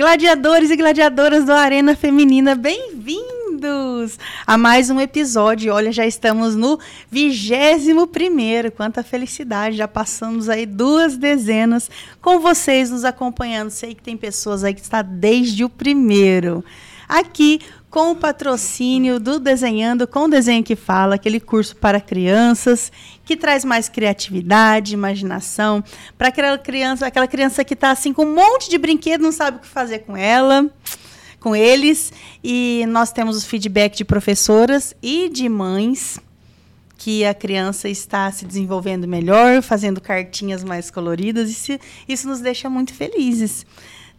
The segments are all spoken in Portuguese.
Gladiadores e gladiadoras do Arena Feminina, bem-vindos a mais um episódio. Olha, já estamos no vigésimo primeiro. Quanta felicidade! Já passamos aí duas dezenas com vocês nos acompanhando. Sei que tem pessoas aí que está desde o primeiro. Aqui com o patrocínio do Desenhando com o Desenho que Fala, aquele curso para crianças que traz mais criatividade, imaginação, para aquela criança, aquela criança que está assim com um monte de brinquedo, não sabe o que fazer com ela, com eles. E nós temos os feedback de professoras e de mães que a criança está se desenvolvendo melhor, fazendo cartinhas mais coloridas, e isso nos deixa muito felizes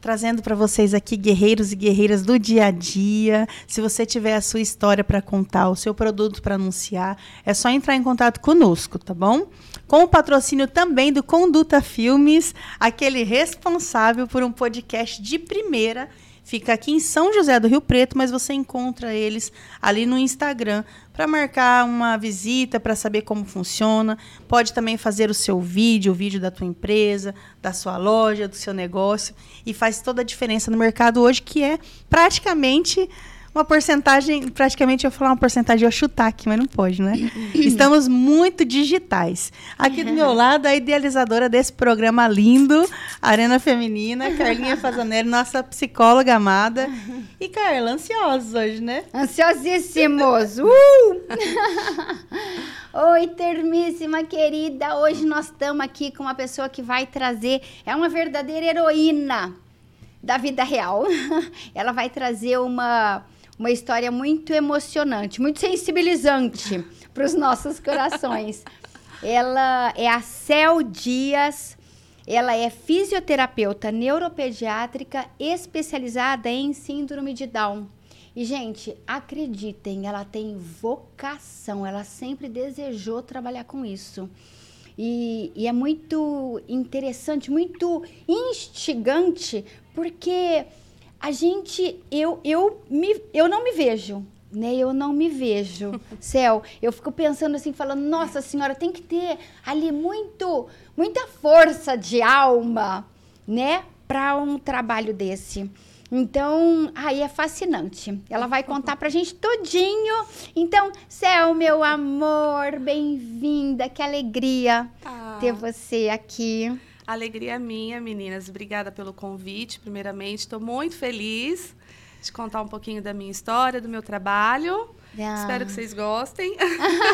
trazendo para vocês aqui guerreiros e guerreiras do dia a dia. Se você tiver a sua história para contar, o seu produto para anunciar, é só entrar em contato conosco, tá bom? Com o patrocínio também do Conduta Filmes, aquele responsável por um podcast de primeira Fica aqui em São José do Rio Preto, mas você encontra eles ali no Instagram para marcar uma visita, para saber como funciona. Pode também fazer o seu vídeo, o vídeo da tua empresa, da sua loja, do seu negócio e faz toda a diferença no mercado hoje, que é praticamente uma porcentagem, praticamente eu ia falar uma porcentagem, eu ia chutar aqui, mas não pode, né? Estamos muito digitais. Aqui do meu lado, a idealizadora desse programa lindo, Arena Feminina, Carlinha Fazanelli, nossa psicóloga amada. E Carla, ansiosos hoje, né? Ansiosíssimos! Uh! Oi, termíssima querida! Hoje nós estamos aqui com uma pessoa que vai trazer, é uma verdadeira heroína da vida real. Ela vai trazer uma uma história muito emocionante, muito sensibilizante para os nossos corações. Ela é a Cel Dias, ela é fisioterapeuta neuropediátrica especializada em síndrome de Down. E, gente, acreditem, ela tem vocação, ela sempre desejou trabalhar com isso. E, e é muito interessante, muito instigante, porque a gente, eu, eu, me, eu não me vejo, né? Eu não me vejo, céu. Eu fico pensando assim, falando, nossa senhora, tem que ter ali muito, muita força de alma, né? Para um trabalho desse. Então, aí é fascinante. Ela vai contar pra gente tudinho. Então, Céu, meu amor, bem-vinda. Que alegria ah. ter você aqui. Alegria minha, meninas. Obrigada pelo convite, primeiramente. Estou muito feliz de contar um pouquinho da minha história, do meu trabalho. Ah. Espero que vocês gostem.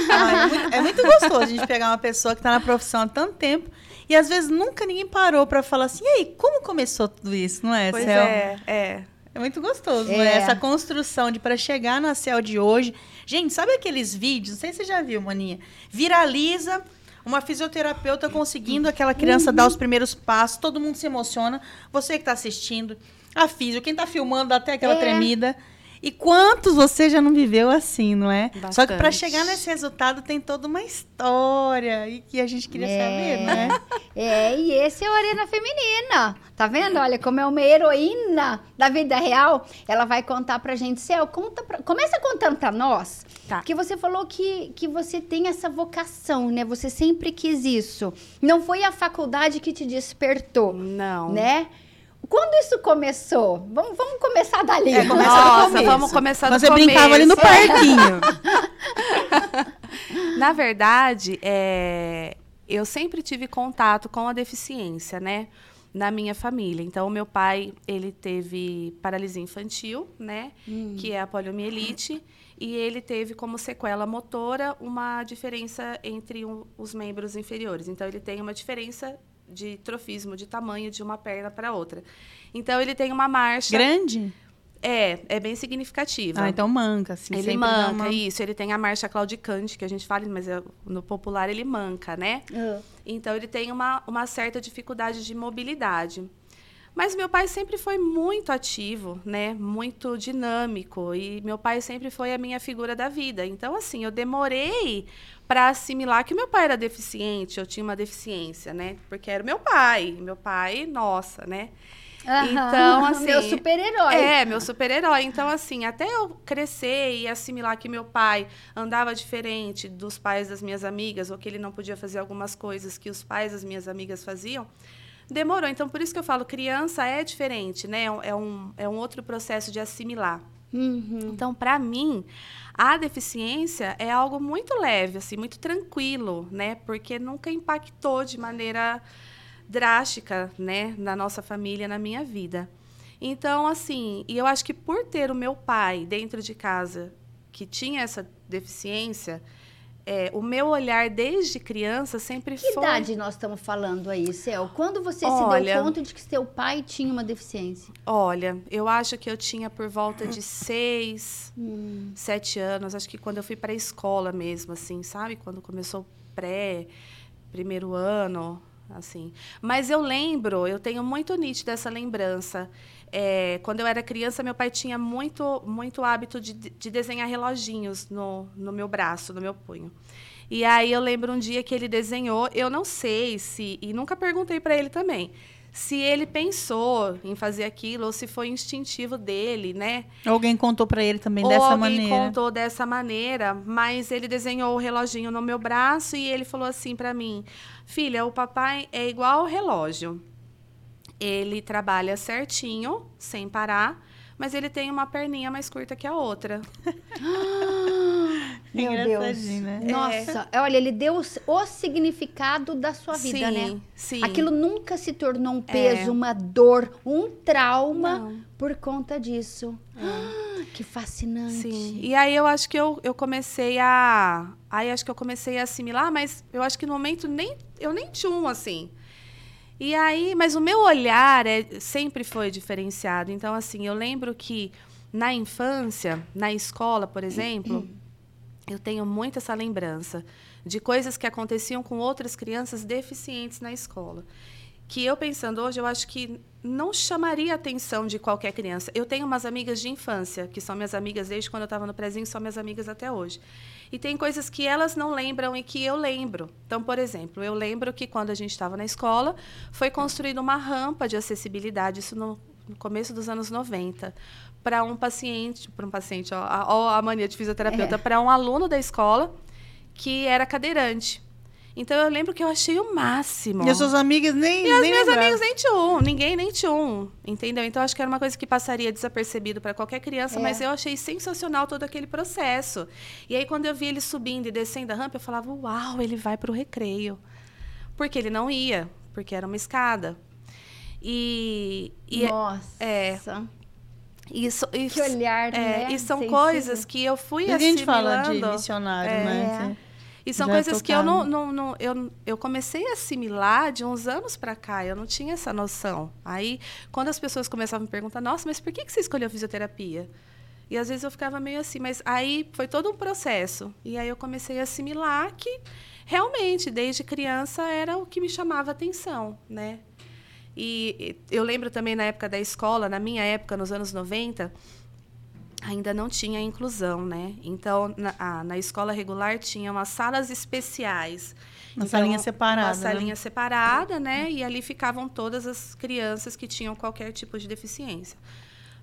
Ah, é, muito, é, muito, gostoso a gente pegar uma pessoa que está na profissão há tanto tempo e às vezes nunca ninguém parou para falar assim, e aí, como começou tudo isso, não é, pois Cel? é, é. É muito gostoso, é. né? Essa construção de para chegar na Cel de hoje. Gente, sabe aqueles vídeos? Não sei se você já viu, maninha. Viraliza uma fisioterapeuta conseguindo aquela criança dar os primeiros passos, todo mundo se emociona. Você que está assistindo, a físio, quem está filmando dá até aquela é. tremida. E quantos você já não viveu assim, não é? Bastante. Só que para chegar nesse resultado tem toda uma história e que a gente queria é. saber, né? É, e esse é o Arena Feminina. Tá vendo? Olha como é uma heroína da vida real. Ela vai contar pra gente. Céu, conta pra... começa contando pra nós. Tá. Que você falou que, que você tem essa vocação, né? Você sempre quis isso. Não foi a faculdade que te despertou. Não. Né? Quando isso começou? Vamos, vamos começar dali. É, começa Nossa, vamos começar do Você começo. brincava ali no parquinho. Na verdade, é, eu sempre tive contato com a deficiência, né? Na minha família. Então, o meu pai, ele teve paralisia infantil, né? Hum. Que é a poliomielite. E ele teve como sequela motora uma diferença entre um, os membros inferiores. Então, ele tem uma diferença de trofismo de tamanho de uma perna para outra. Então ele tem uma marcha grande. É, é bem significativa. Ah, então manca, assim. Ele manca, uma... isso. Ele tem a marcha claudicante, que a gente fala, mas é, no popular ele manca, né? Uhum. Então ele tem uma, uma certa dificuldade de mobilidade. Mas meu pai sempre foi muito ativo, né? Muito dinâmico e meu pai sempre foi a minha figura da vida. Então assim, eu demorei para assimilar que meu pai era deficiente, eu tinha uma deficiência, né? Porque era meu pai, meu pai, nossa, né? Então, assim. Meu super-herói. É, meu super-herói. Então, assim, até eu crescer e assimilar que meu pai andava diferente dos pais das minhas amigas, ou que ele não podia fazer algumas coisas que os pais das minhas amigas faziam, demorou. Então, por isso que eu falo, criança é diferente, né? É um, é um outro processo de assimilar. Uhum. Então, para mim, a deficiência é algo muito leve, assim, muito tranquilo, né? Porque nunca impactou de maneira drástica, né, na nossa família, na minha vida. Então, assim, e eu acho que por ter o meu pai dentro de casa que tinha essa deficiência, é, o meu olhar desde criança sempre que foi. Que idade nós estamos falando aí, Céu? Quando você olha, se deu conta de que seu pai tinha uma deficiência? Olha, eu acho que eu tinha por volta de seis, hum. sete anos. Acho que quando eu fui para a escola mesmo, assim, sabe? Quando começou pré, primeiro ano, assim. Mas eu lembro, eu tenho muito nítida essa lembrança. É, quando eu era criança, meu pai tinha muito, muito hábito de, de desenhar reloginhos no, no meu braço, no meu punho. E aí eu lembro um dia que ele desenhou, eu não sei se, e nunca perguntei para ele também, se ele pensou em fazer aquilo ou se foi instintivo dele, né? Alguém contou para ele também ou dessa alguém maneira. Alguém contou dessa maneira, mas ele desenhou o reloginho no meu braço e ele falou assim para mim: "Filha, o papai é igual ao relógio. Ele trabalha certinho, sem parar, mas ele tem uma perninha mais curta que a outra. Meu Deus. Né? Nossa, é. olha, ele deu o significado da sua vida, sim, né? Sim. Aquilo nunca se tornou um peso, é. uma dor, um trauma Não. por conta disso. É. que fascinante. Sim. E aí eu acho que eu, eu comecei a. Aí acho que eu comecei a assimilar, mas eu acho que no momento nem eu nem tinha um assim. E aí, mas o meu olhar é, sempre foi diferenciado. Então, assim, eu lembro que na infância, na escola, por exemplo, eu tenho muito essa lembrança de coisas que aconteciam com outras crianças deficientes na escola. Que eu pensando hoje, eu acho que não chamaria a atenção de qualquer criança. Eu tenho umas amigas de infância, que são minhas amigas desde quando eu estava no prezinho, são minhas amigas até hoje. E tem coisas que elas não lembram e que eu lembro. Então, por exemplo, eu lembro que quando a gente estava na escola, foi construída uma rampa de acessibilidade, isso no, no começo dos anos 90, para um paciente, para um paciente, ó, a, ó, a mania de fisioterapeuta, é. para um aluno da escola que era cadeirante. Então eu lembro que eu achei o máximo. E as suas amigas nem. E as nem minhas amigas nem tinham, ninguém nem tinha um, entendeu? Então acho que era uma coisa que passaria desapercebido para qualquer criança, é. mas eu achei sensacional todo aquele processo. E aí quando eu vi ele subindo e descendo a rampa, eu falava: "Uau, ele vai para o recreio". Porque ele não ia, porque era uma escada. E, e é, Nossa. É, isso, isso, que olhar, é, né? E são coisas que eu fui assimilando. A gente fala de missionário, é, né? E são coisas que eu não, não, não, eu, eu comecei a assimilar de uns anos para cá. Eu não tinha essa noção. Aí, quando as pessoas começavam a me perguntar, nossa, mas por que, que você escolheu fisioterapia? E às vezes eu ficava meio assim, mas aí foi todo um processo. E aí eu comecei a assimilar que realmente, desde criança, era o que me chamava atenção, né? E eu lembro também na época da escola, na minha época, nos anos 90, ainda não tinha inclusão, né? Então, na, na escola regular tinha umas salas especiais. Uma então, salinha separada. Uma né? salinha né? separada, né? E ali ficavam todas as crianças que tinham qualquer tipo de deficiência.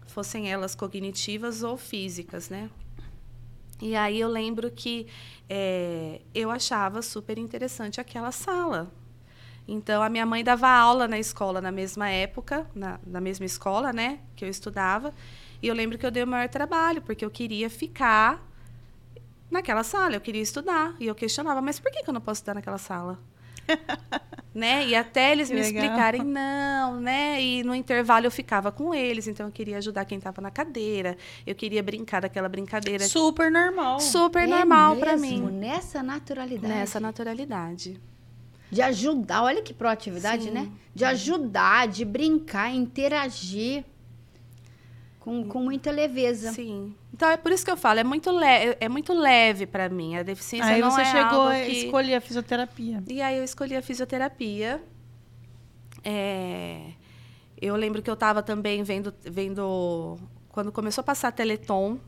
Fossem elas cognitivas ou físicas, né? E aí eu lembro que é, eu achava super interessante aquela sala. Então, a minha mãe dava aula na escola na mesma época, na, na mesma escola, né? Que eu estudava. E eu lembro que eu dei o maior trabalho, porque eu queria ficar naquela sala, eu queria estudar. E eu questionava, mas por que, que eu não posso estudar naquela sala? né? E até eles que me legal. explicarem, não, né? E no intervalo eu ficava com eles, então eu queria ajudar quem estava na cadeira, eu queria brincar daquela brincadeira. Super normal. Super é normal para mim. Nessa naturalidade. Nessa naturalidade. De ajudar, olha que proatividade, Sim. né? De ajudar, de brincar, interagir com, com muita leveza. Sim. Então é por isso que eu falo, é muito, le é muito leve para mim. A deficiência aí não você é chegou algo a que... escolher a fisioterapia. E aí eu escolhi a fisioterapia. É... eu lembro que eu estava também vendo, vendo. Quando começou a passar Teleton,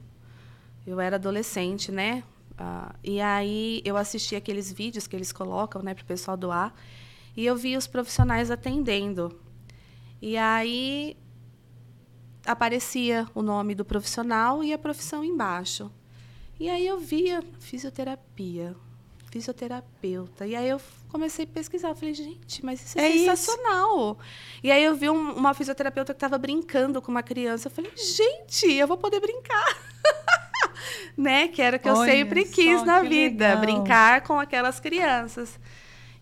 eu era adolescente, né? Ah, e aí eu assisti aqueles vídeos que eles colocam, né, para o pessoal doar. E eu vi os profissionais atendendo. E aí aparecia o nome do profissional e a profissão embaixo. E aí eu via fisioterapia, fisioterapeuta. E aí eu comecei a pesquisar. Eu falei, gente, mas isso é, é sensacional. Isso. E aí eu vi um, uma fisioterapeuta que estava brincando com uma criança. Eu falei, gente, eu vou poder brincar. né? Que era o que Olha eu sempre quis na vida, legal. brincar com aquelas crianças.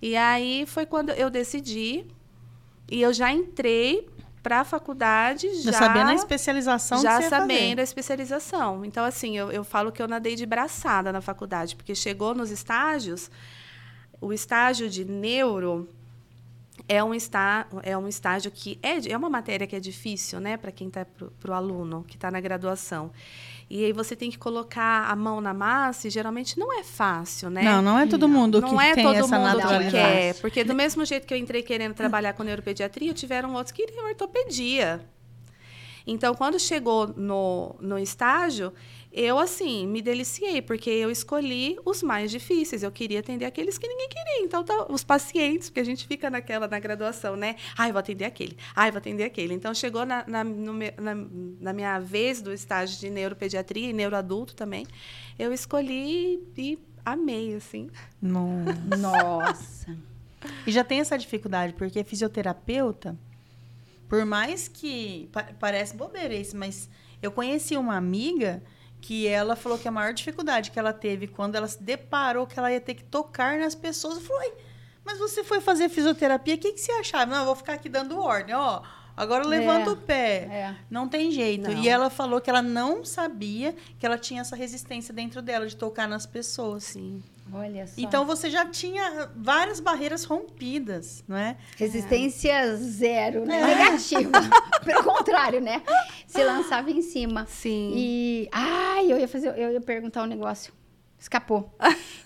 E aí foi quando eu decidi e eu já entrei para a faculdade já, já sabendo a especialização já sabendo a especialização. Então assim eu, eu falo que eu nadei de braçada na faculdade porque chegou nos estágios o estágio de neuro é um, está, é um estágio que é, é uma matéria que é difícil né para quem está para o aluno que está na graduação e aí você tem que colocar a mão na massa e geralmente não é fácil, né? Não, não é todo mundo não, que não é tem todo essa mundo que quer, porque do mesmo jeito que eu entrei querendo trabalhar com neuropediatria, tiveram outros que queriam ortopedia. Então, quando chegou no, no estágio, eu, assim, me deliciei, porque eu escolhi os mais difíceis. Eu queria atender aqueles que ninguém queria. Então, tá, os pacientes, porque a gente fica naquela, na graduação, né? Ai, vou atender aquele. Ai, vou atender aquele. Então, chegou na, na, no, na, na minha vez do estágio de neuropediatria e neuroadulto também, eu escolhi e amei, assim. Nossa. e já tem essa dificuldade, porque fisioterapeuta, por mais que... Pa parece bobeira isso, mas eu conheci uma amiga que ela falou que a maior dificuldade que ela teve quando ela se deparou que ela ia ter que tocar nas pessoas, foi, mas você foi fazer fisioterapia, o que, que você achava? Não, eu vou ficar aqui dando ordem, ó. Agora levanta é, o pé. É. Não tem jeito. Não. E ela falou que ela não sabia que ela tinha essa resistência dentro dela de tocar nas pessoas. Sim. Olha só. Então você já tinha várias barreiras rompidas, não é? Resistência é. zero, né? É. Negativa. Pelo contrário, né? Se lançava em cima. Sim. E. Ai, eu ia fazer. Eu ia perguntar um negócio. Escapou.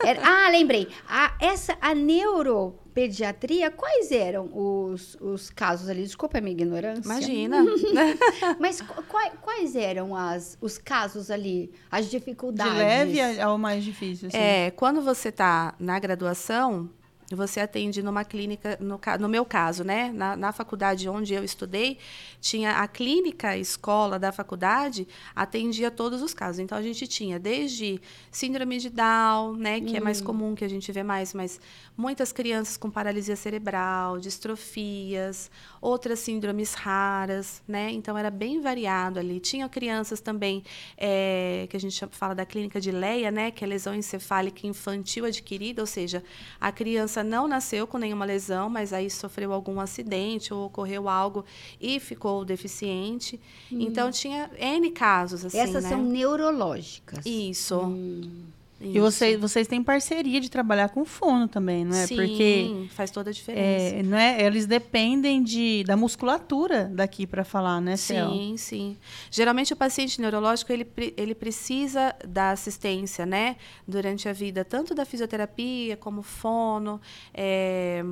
Era, ah, lembrei. A, essa, a neuropediatria, quais eram os, os casos ali? Desculpa a minha ignorância. Imagina. Mas quais, quais eram as, os casos ali? As dificuldades? De leve ao mais difícil. Assim. É, quando você está na graduação, você atende numa clínica, no, no meu caso, né? Na, na, faculdade onde eu estudei, tinha a clínica a escola da faculdade atendia todos os casos. Então a gente tinha desde síndrome de Down, né? Que hum. é mais hum. comum que a gente vê mais, mas muitas crianças com paralisia cerebral, distrofias, outras síndromes raras, né? Então era bem variado ali. Tinha crianças também é, que a gente fala da clínica de Leia, né? Que é lesão encefálica infantil adquirida, ou seja, a criança não nasceu com nenhuma lesão, mas aí sofreu algum acidente ou ocorreu algo e ficou deficiente. Hum. Então tinha N casos assim, Essas né? são neurológicas. Isso. Hum. E vocês, vocês têm parceria de trabalhar com fono também, não é? Sim, Porque faz toda a diferença. É, não é? Eles dependem de, da musculatura daqui para falar, né, Cel? Sim, sim. Geralmente o paciente neurológico ele, ele precisa da assistência, né, durante a vida, tanto da fisioterapia como fono, é,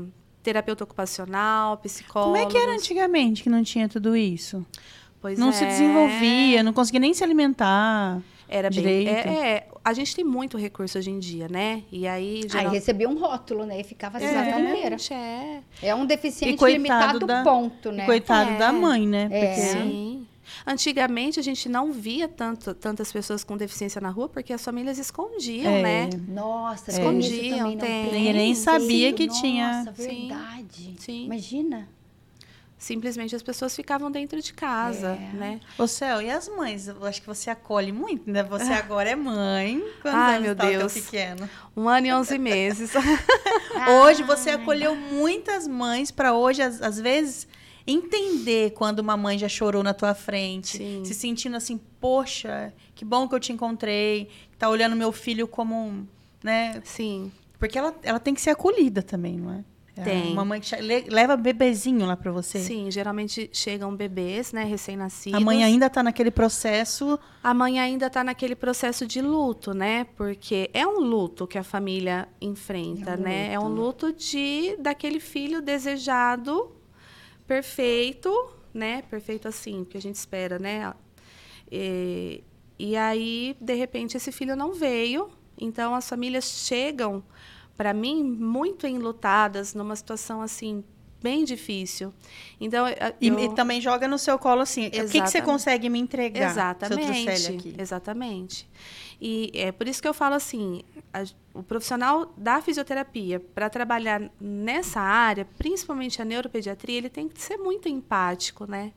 terapeuta ocupacional, psicólogo. Como é que era antigamente que não tinha tudo isso? Pois não é. se desenvolvia, não conseguia nem se alimentar. Era direito. bem. É, é, a gente tem muito recurso hoje em dia, né? E aí. Geral... Aí recebia um rótulo, né? E ficava assim é, É. é um deficiente limitado da, ponto, né? E coitado é. da mãe, né? É. Porque... Sim. Antigamente a gente não via tanto, tantas pessoas com deficiência na rua porque as famílias escondiam, é. né? Nossa, escondiam. Tem. Ninguém nem sabia Sim. que Nossa, tinha. verdade. Sim. Imagina simplesmente as pessoas ficavam dentro de casa, é. né? Ô, Céu, e as mães? Eu acho que você acolhe muito, né? Você agora é mãe. Quantos Ai, meu tá Deus. pequeno? Um ano e onze meses. hoje você acolheu muitas mães para hoje, às, às, vezes, entender quando uma mãe já chorou na tua frente. Sim. Se sentindo assim, poxa, que bom que eu te encontrei. Tá olhando meu filho como um, né? Sim. Porque ela, ela tem que ser acolhida também, não é? Tem. Uma mãe que leva bebezinho lá para você? Sim, geralmente chegam bebês, né, recém-nascidos. A mãe ainda está naquele processo. A mãe ainda está naquele processo de luto, né? Porque é um luto que a família enfrenta, é um né? Luto. É um luto de daquele filho desejado, perfeito, né? Perfeito assim, que a gente espera, né? E, e aí, de repente, esse filho não veio. Então, as famílias chegam para mim muito enlutadas, numa situação assim bem difícil. Então, eu... e, também joga no seu colo assim, Exatamente. o que, que você consegue me entregar? Exatamente. Exatamente. E é por isso que eu falo assim, a, o profissional da fisioterapia para trabalhar nessa área, principalmente a neuropediatria, ele tem que ser muito empático, né?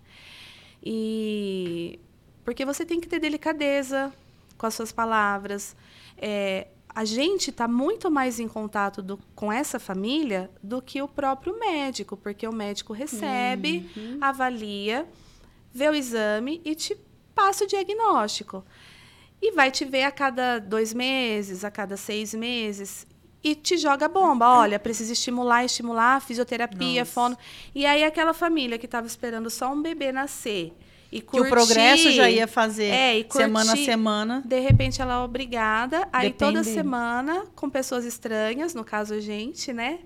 E porque você tem que ter delicadeza com as suas palavras. É, a gente está muito mais em contato do, com essa família do que o próprio médico, porque o médico recebe, uhum. avalia, vê o exame e te passa o diagnóstico. E vai te ver a cada dois meses, a cada seis meses. E te joga bomba. Olha, precisa estimular, estimular, fisioterapia, Nossa. fono. E aí aquela família que estava esperando só um bebê nascer e curtir, que o progresso já ia fazer é, curtir, semana a semana. De repente ela é obrigada aí toda semana com pessoas estranhas, no caso a gente, né?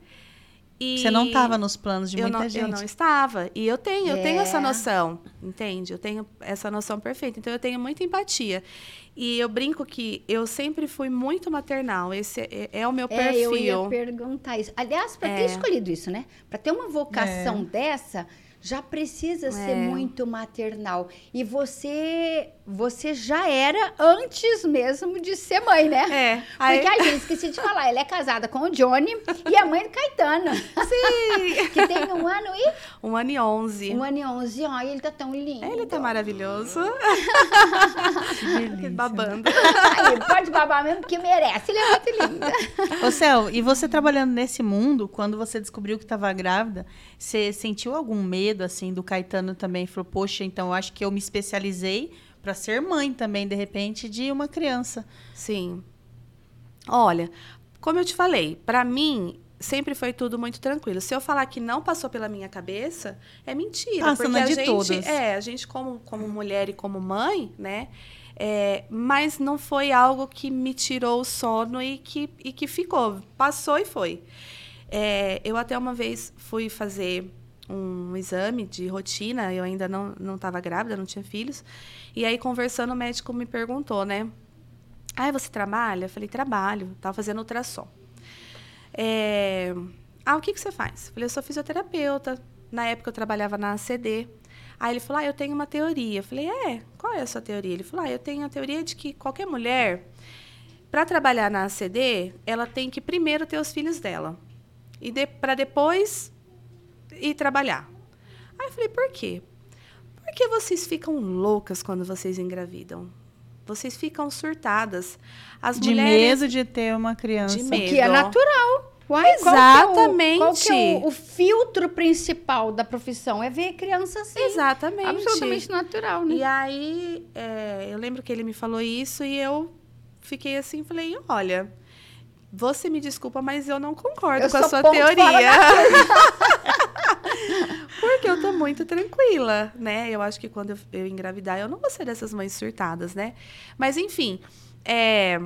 E Você não estava nos planos de muita não, gente. Eu não estava. E eu tenho, é. eu tenho essa é. noção, entende? Eu tenho essa noção perfeita. Então eu tenho muita empatia. E eu brinco que eu sempre fui muito maternal. Esse é, é o meu é, perfil. Eu ia perguntar isso. Aliás, para ter é. escolhido isso, né? Para ter uma vocação é. dessa, já precisa é. ser muito maternal. E você você já era antes mesmo de ser mãe, né? É. Porque a gente esqueci de falar, ela é casada com o Johnny e é mãe do Caetano. Sim! que tem um ano e... Um ano e onze. Um ano e onze. Ai, ele tá tão lindo. Ele tá maravilhoso. que delícia. Babando. Aí, pode babar mesmo, porque merece. Ele é muito lindo. Ô, Céu, e você trabalhando nesse mundo, quando você descobriu que estava grávida, você sentiu algum medo, assim, do Caetano também? Falou, poxa, então eu acho que eu me especializei para ser mãe também, de repente, de uma criança. Sim. Olha, como eu te falei, para mim sempre foi tudo muito tranquilo. Se eu falar que não passou pela minha cabeça, é mentira, Passa porque a de gente todas. é, a gente como como mulher e como mãe, né? É, mas não foi algo que me tirou o sono e que, e que ficou. Passou e foi. É, eu até uma vez fui fazer um exame de rotina, eu ainda não estava grávida, não tinha filhos. E aí, conversando, o médico me perguntou, né? Ah, você trabalha? Eu falei, trabalho. Estava fazendo ultrassom. É... Ah, o que, que você faz? Eu falei, eu sou fisioterapeuta. Na época, eu trabalhava na ACD. Aí ele falou, ah, eu tenho uma teoria. Eu falei, é, qual é a sua teoria? Ele falou, ah, eu tenho a teoria de que qualquer mulher, para trabalhar na ACD, ela tem que primeiro ter os filhos dela. E de, para depois ir trabalhar. Aí eu falei, por quê? Porque vocês ficam loucas quando vocês engravidam. Vocês ficam surtadas. As de mulheres... medo de ter uma criança. De medo. O que é natural. Uai, Exatamente. Qual que é, o, qual que é o, o, filtro principal da profissão? É ver criança assim. Exatamente. Absolutamente natural, né? E aí, é, eu lembro que ele me falou isso e eu fiquei assim, falei, olha, você me desculpa, mas eu não concordo eu com a sua teoria. Porque eu tô muito tranquila, né? Eu acho que quando eu, engravidar, eu não vou ser dessas mães surtadas, né? Mas, enfim, é,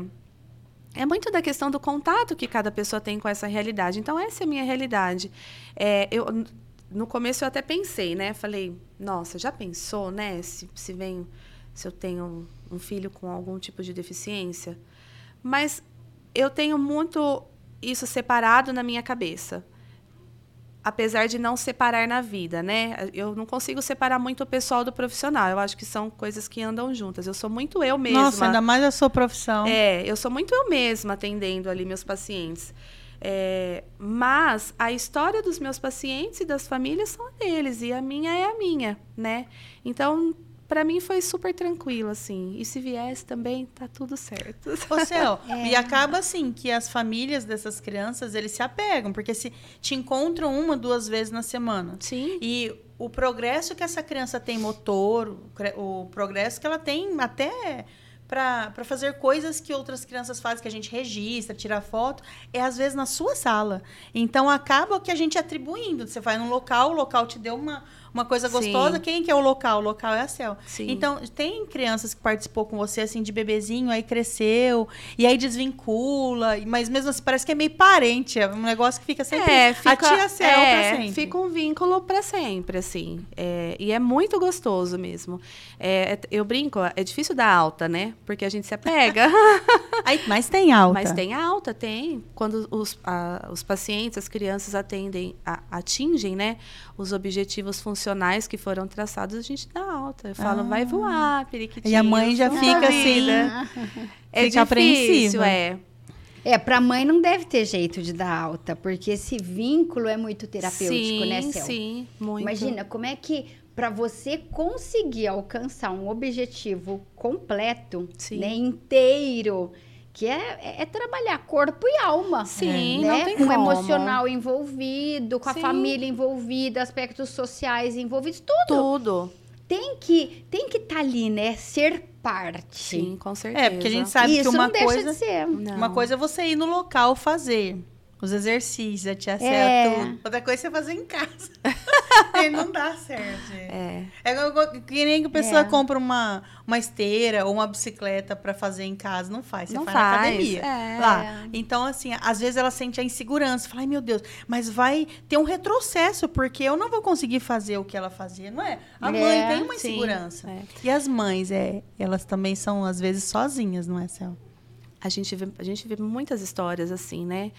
é muito da questão do contato que cada pessoa tem com essa realidade. Então, essa é a minha realidade. É, eu, no começo, eu até pensei, né? Falei, nossa, já pensou, né? Se, se, vem, se eu tenho um filho com algum tipo de deficiência. Mas eu tenho muito isso separado na minha cabeça apesar de não separar na vida, né? Eu não consigo separar muito o pessoal do profissional. Eu acho que são coisas que andam juntas. Eu sou muito eu mesma. Nossa, ainda mais a sua profissão. É, eu sou muito eu mesma atendendo ali meus pacientes. É, mas a história dos meus pacientes e das famílias são deles e a minha é a minha, né? Então para mim foi super tranquilo, assim. E se viesse também, tá tudo certo. Ô, Céu, é. e acaba assim que as famílias dessas crianças, eles se apegam, porque se te encontram uma, duas vezes na semana. Sim. E o progresso que essa criança tem motor, o progresso que ela tem até para fazer coisas que outras crianças fazem, que a gente registra, tira foto, é às vezes na sua sala. Então acaba que a gente atribuindo. Você vai num local, o local te deu uma, uma coisa gostosa. Sim. Quem que é o local? O local é a Cel. Sim. Então, tem crianças que participou com você, assim, de bebezinho, aí cresceu, e aí desvincula, mas mesmo assim parece que é meio parente, é um negócio que fica sempre É, fica, a tia Cel é, pra sempre. Fica um vínculo para sempre, assim. É, e é muito gostoso mesmo. É, é- eu brinco, é difícil dar alta, né? Porque a gente se apega. Aí, mas tem alta. Mas tem alta, tem. Quando os, a- os pacientes, as crianças atendem, a- atingem, né? Os objetivos funcionais que foram traçados, a gente dá alta. Eu falo, vai voar, periquitinho. Ah. E a mãe já fica assim, vida. É fica difícil, apreensiva. é. É, pra mãe não deve ter jeito de dar alta, porque esse vínculo é muito terapêutico, sim, né, Cel? Sim, muito. Imagina como é que para você conseguir alcançar um objetivo completo, Sim. né, inteiro, que é, é- é trabalhar corpo e alma. Sim, né? não tem com o como. emocional envolvido, com a Sim. família envolvida, aspectos sociais envolvidos, tudo Tudo. tem que tem que estar ali, né? Ser parte. Sim, com certeza. É, porque a gente sabe Isso que uma não deixa coisa. de ser. Não. Uma coisa é você ir no local fazer os exercícios, a tia Cel, É. tudo. Outra coisa é você fazer em casa. e não dá certo, gente. É. É que nem que a pessoa É. compra uma, uma esteira ou uma bicicleta pra fazer em casa. Não faz, você Não faz, na faz, academia. é. Lá. Então, assim, às vezes ela sente a insegurança. Fala, ai meu Deus, mas vai ter um retrocesso, porque eu não vou conseguir fazer o que ela fazia, não é? A É, mãe tem uma insegurança. é. E as mães, é, elas também são, às vezes, sozinhas, não é, Cel? A gente, vê, a gente vê muitas histórias assim, né?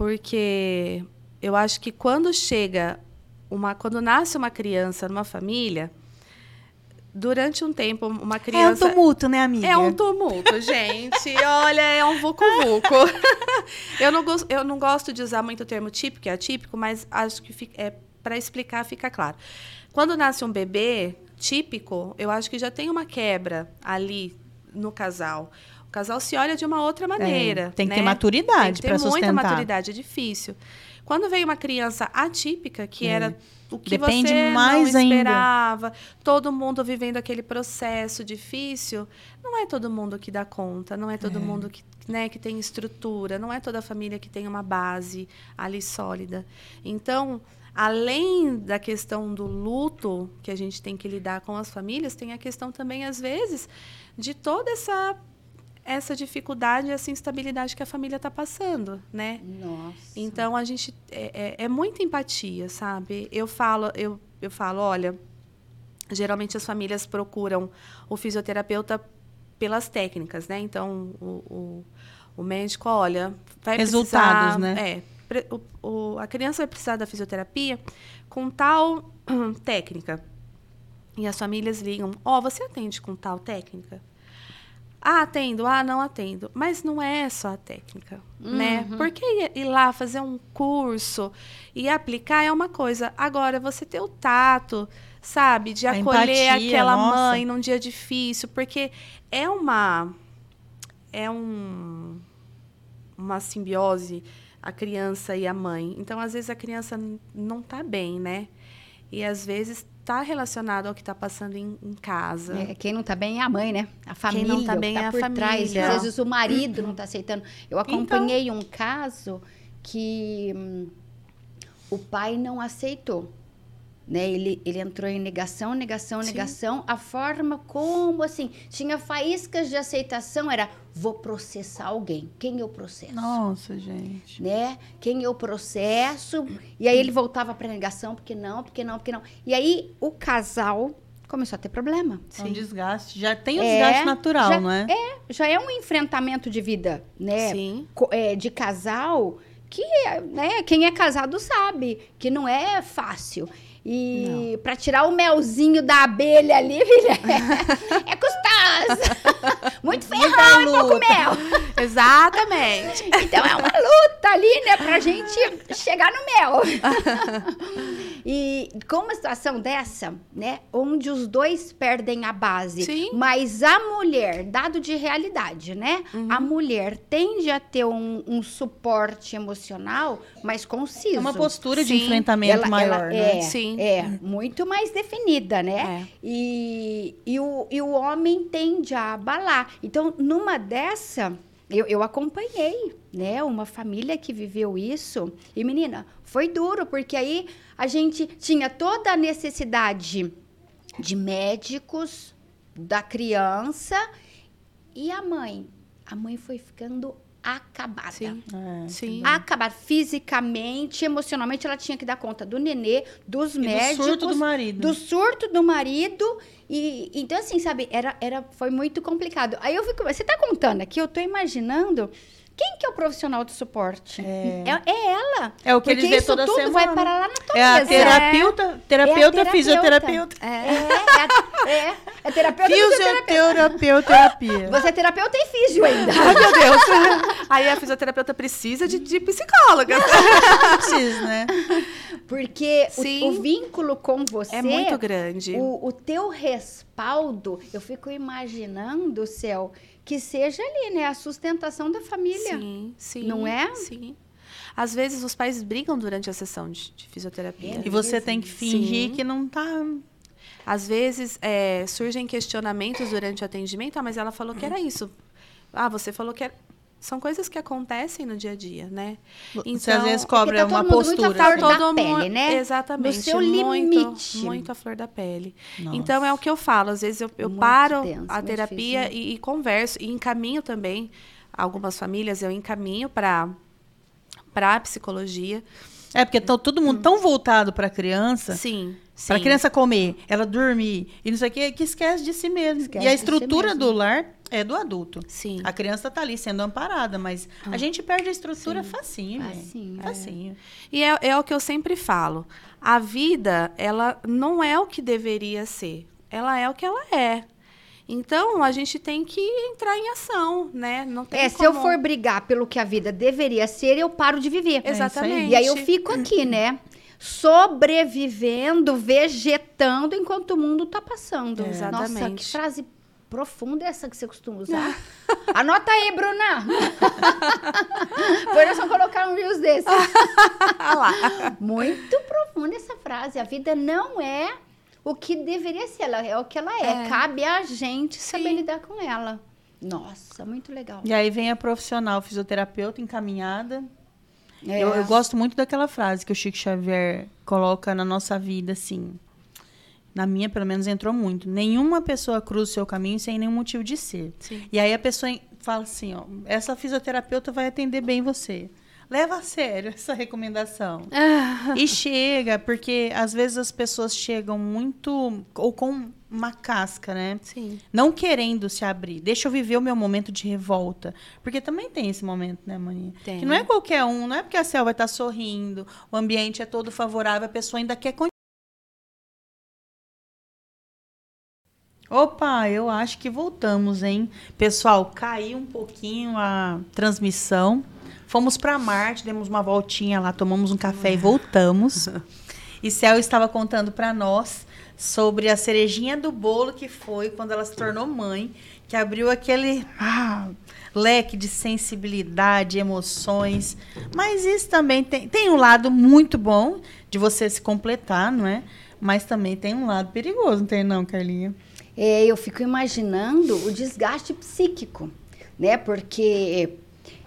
Porque eu acho que quando chega uma. Quando nasce uma criança numa família, durante um tempo, uma criança. É um tumulto, né, amiga? É um tumulto, gente. Olha, é um vucu-vucu. eu, não gosto, eu não gosto de usar muito o termo típico e atípico, mas acho que fica- é, para explicar fica claro. Quando nasce um bebê típico, eu acho que já tem uma quebra ali no casal. O casal se olha de uma outra maneira. É, tem que né? ter maturidade Tem que ter pra muita sustentar. maturidade, é difícil. Quando veio uma criança atípica, que era o que É. Depende você mais não ainda. esperava, todo mundo vivendo aquele processo difícil, não é todo mundo que dá conta, não é todo mundo que, né, que tem estrutura, não é toda família que tem uma base ali sólida. Então, além da questão do luto que a gente tem que lidar com as famílias, tem a questão também, às vezes, de toda essa essa dificuldade, essa instabilidade que a família está passando, né? Nossa. Então a gente é, é, é muita empatia, sabe? Eu falo, eu, eu falo, olha, geralmente as famílias procuram o fisioterapeuta pelas técnicas, né? Então o, o, o médico, olha, vai Resultados, precisar, né? É, o, o- a criança vai precisar da fisioterapia com tal técnica. E as famílias ligam, ó, você atende com tal técnica? Ah, atendo. Ah, não atendo. Mas não é só a técnica, né? Porque ir- lá fazer um curso e aplicar é uma coisa. Agora, você ter o tato, sabe? De A acolher empatia, aquela nossa. mãe num dia difícil. Porque é uma... É um... Uma simbiose, a criança e a mãe. Então, às vezes, a criança não tá bem, né? E, às vezes, tá relacionado ao que tá passando em, em casa. É, quem não tá bem é a mãe, né? A família não tá o que bem é a por trás. família. Às vezes o marido não tá aceitando. Eu acompanhei um caso que hum, o pai não aceitou. Né? Ele, ele entrou em negação, negação, Sim. negação. A forma como, assim, tinha faíscas de aceitação era, vou processar alguém. Quem eu processo? Nossa, gente. né? Quem eu processo. E aí ele voltava para negação, porque não, porque não, porque não. E aí o casal começou a ter problema. É um desgaste. Já tem um É, desgaste natural, já- não é? Já é um enfrentamento de vida, né? Sim. Co- é, de casal que, né, quem é casado sabe que não é fácil. E para tirar o melzinho da abelha ali, filha, é, é Muito ferrão e pouco mel. Exatamente. Então é uma luta ali, né, pra gente chegar no mel. E com uma situação dessa, né, onde os dois perdem a base, Sim. mas a mulher, dado de realidade, né, Uhum. a mulher tende a ter um, um suporte emocional mais conciso. É uma postura de Sim. enfrentamento Ela- maior, ela né? É, Sim. é, muito mais definida, né? É. E, e, o, e o homem tende a abalar. Então, numa dessa, eu, eu acompanhei, né? Uma família que viveu isso. E, menina, foi duro, porque aí a gente tinha toda a necessidade de médicos, da criança e a mãe. A mãe foi ficando acabada. Sim. É. Sim. Acabar fisicamente, emocionalmente, ela tinha que dar conta do nenê, dos E do médicos, surto do marido. do surto do marido. E então, assim, sabe, era, era, foi muito complicado. Aí eu fico, você tá contando aqui, eu tô imaginando quem que é o profissional de suporte? É, é ela. É o que Porque eles vê isso toda tudo semana. vai parar lá na tua É a mesa. terapeuta, terapeuta, É a fisioterapeuta. É, é, é, é terapeuta, fisioterapeuta. Fisioterapeuta, terapia. Você é terapeuta e físio ainda. Ai, meu Deus. Aí a fisioterapeuta precisa de, de psicóloga. Precisa, né? Porque o, o vínculo com você... É muito grande. O, o teu respaldo, eu fico imaginando, Céu, que seja ali, né? A sustentação da família. Sim, sim. Não é? Sim. Às vezes os pais brigam durante a sessão de, de fisioterapia. E você tem que fingir Sim. que não tá. Às vezes é, surgem questionamentos durante o atendimento, ah, mas ela falou que era isso. Ah, você falou que era. São coisas que acontecem no dia a dia, né? Você às vezes Porque cobra tá todo uma mundo muito postura. à flor assim. da todo pele, mundo- né? Exatamente. No seu muito, limite. Muito à flor da pele. Nossa. Então é o que eu falo. Às vezes eu, eu paro tenso, a terapia difícil, né? e, e converso e encaminho também. Algumas famílias eu encaminho para para psicologia. É, porque tá todo mundo tão voltado pra criança, Sim. pra sim. criança comer, ela dormir e não sei o que, que esquece de si mesmo. Esquece e a si estrutura mesmo. do lar é do adulto. Sim. A criança tá ali sendo amparada, mas a gente perde a estrutura facinho, gente. Facinho, é. Facinho. E é, é o que eu sempre falo. A vida, ela não é o que deveria ser. Ela é o que ela é. Então, a gente tem que entrar em ação, né? Não tem É, se eu como- for brigar pelo que a vida deveria ser, eu paro de viver. É. Exatamente. E aí eu fico aqui, né? Sobrevivendo, vegetando enquanto o mundo tá passando. É. Nossa, Exatamente. que frase profunda é essa que você costuma usar. Anota aí, Bruna. Depois nós vamos colocar um reels desse. Muito profunda essa frase. A vida não é o que deveria ser, ela é o que ela é. É. Cabe a gente saber Sim. lidar com ela. Nossa, muito legal. E aí vem a profissional fisioterapeuta encaminhada. É. Eu, eu gosto muito daquela frase que o Chico Xavier coloca na nossa vida, assim. Na minha, pelo menos, entrou muito. Nenhuma pessoa cruza o seu caminho sem nenhum motivo de ser. Sim. E aí a pessoa fala assim, ó, essa fisioterapeuta vai atender bem você. Leva a sério essa recomendação. E chega, porque às vezes as pessoas chegam muito ou com uma casca, né? Sim. Não querendo se abrir. Deixa eu viver o meu momento de revolta. Porque também tem esse momento, né, Maninha? Tem. Que não é qualquer um, não é porque a céu vai estar sorrindo, o ambiente é todo favorável, a pessoa ainda quer continuar. Opa, eu acho que voltamos, hein? Pessoal, caiu um pouquinho a transmissão. Fomos para Marte, demos uma voltinha lá, tomamos um café e voltamos. E Céu estava contando para nós sobre a cerejinha do bolo que foi quando ela se tornou mãe, que abriu aquele ah, leque de sensibilidade, emoções. Mas isso também tem, tem um lado muito bom de você se completar, não é? Mas também tem um lado perigoso, não tem não, Carlinha? É, eu fico imaginando o desgaste psíquico, né? Porque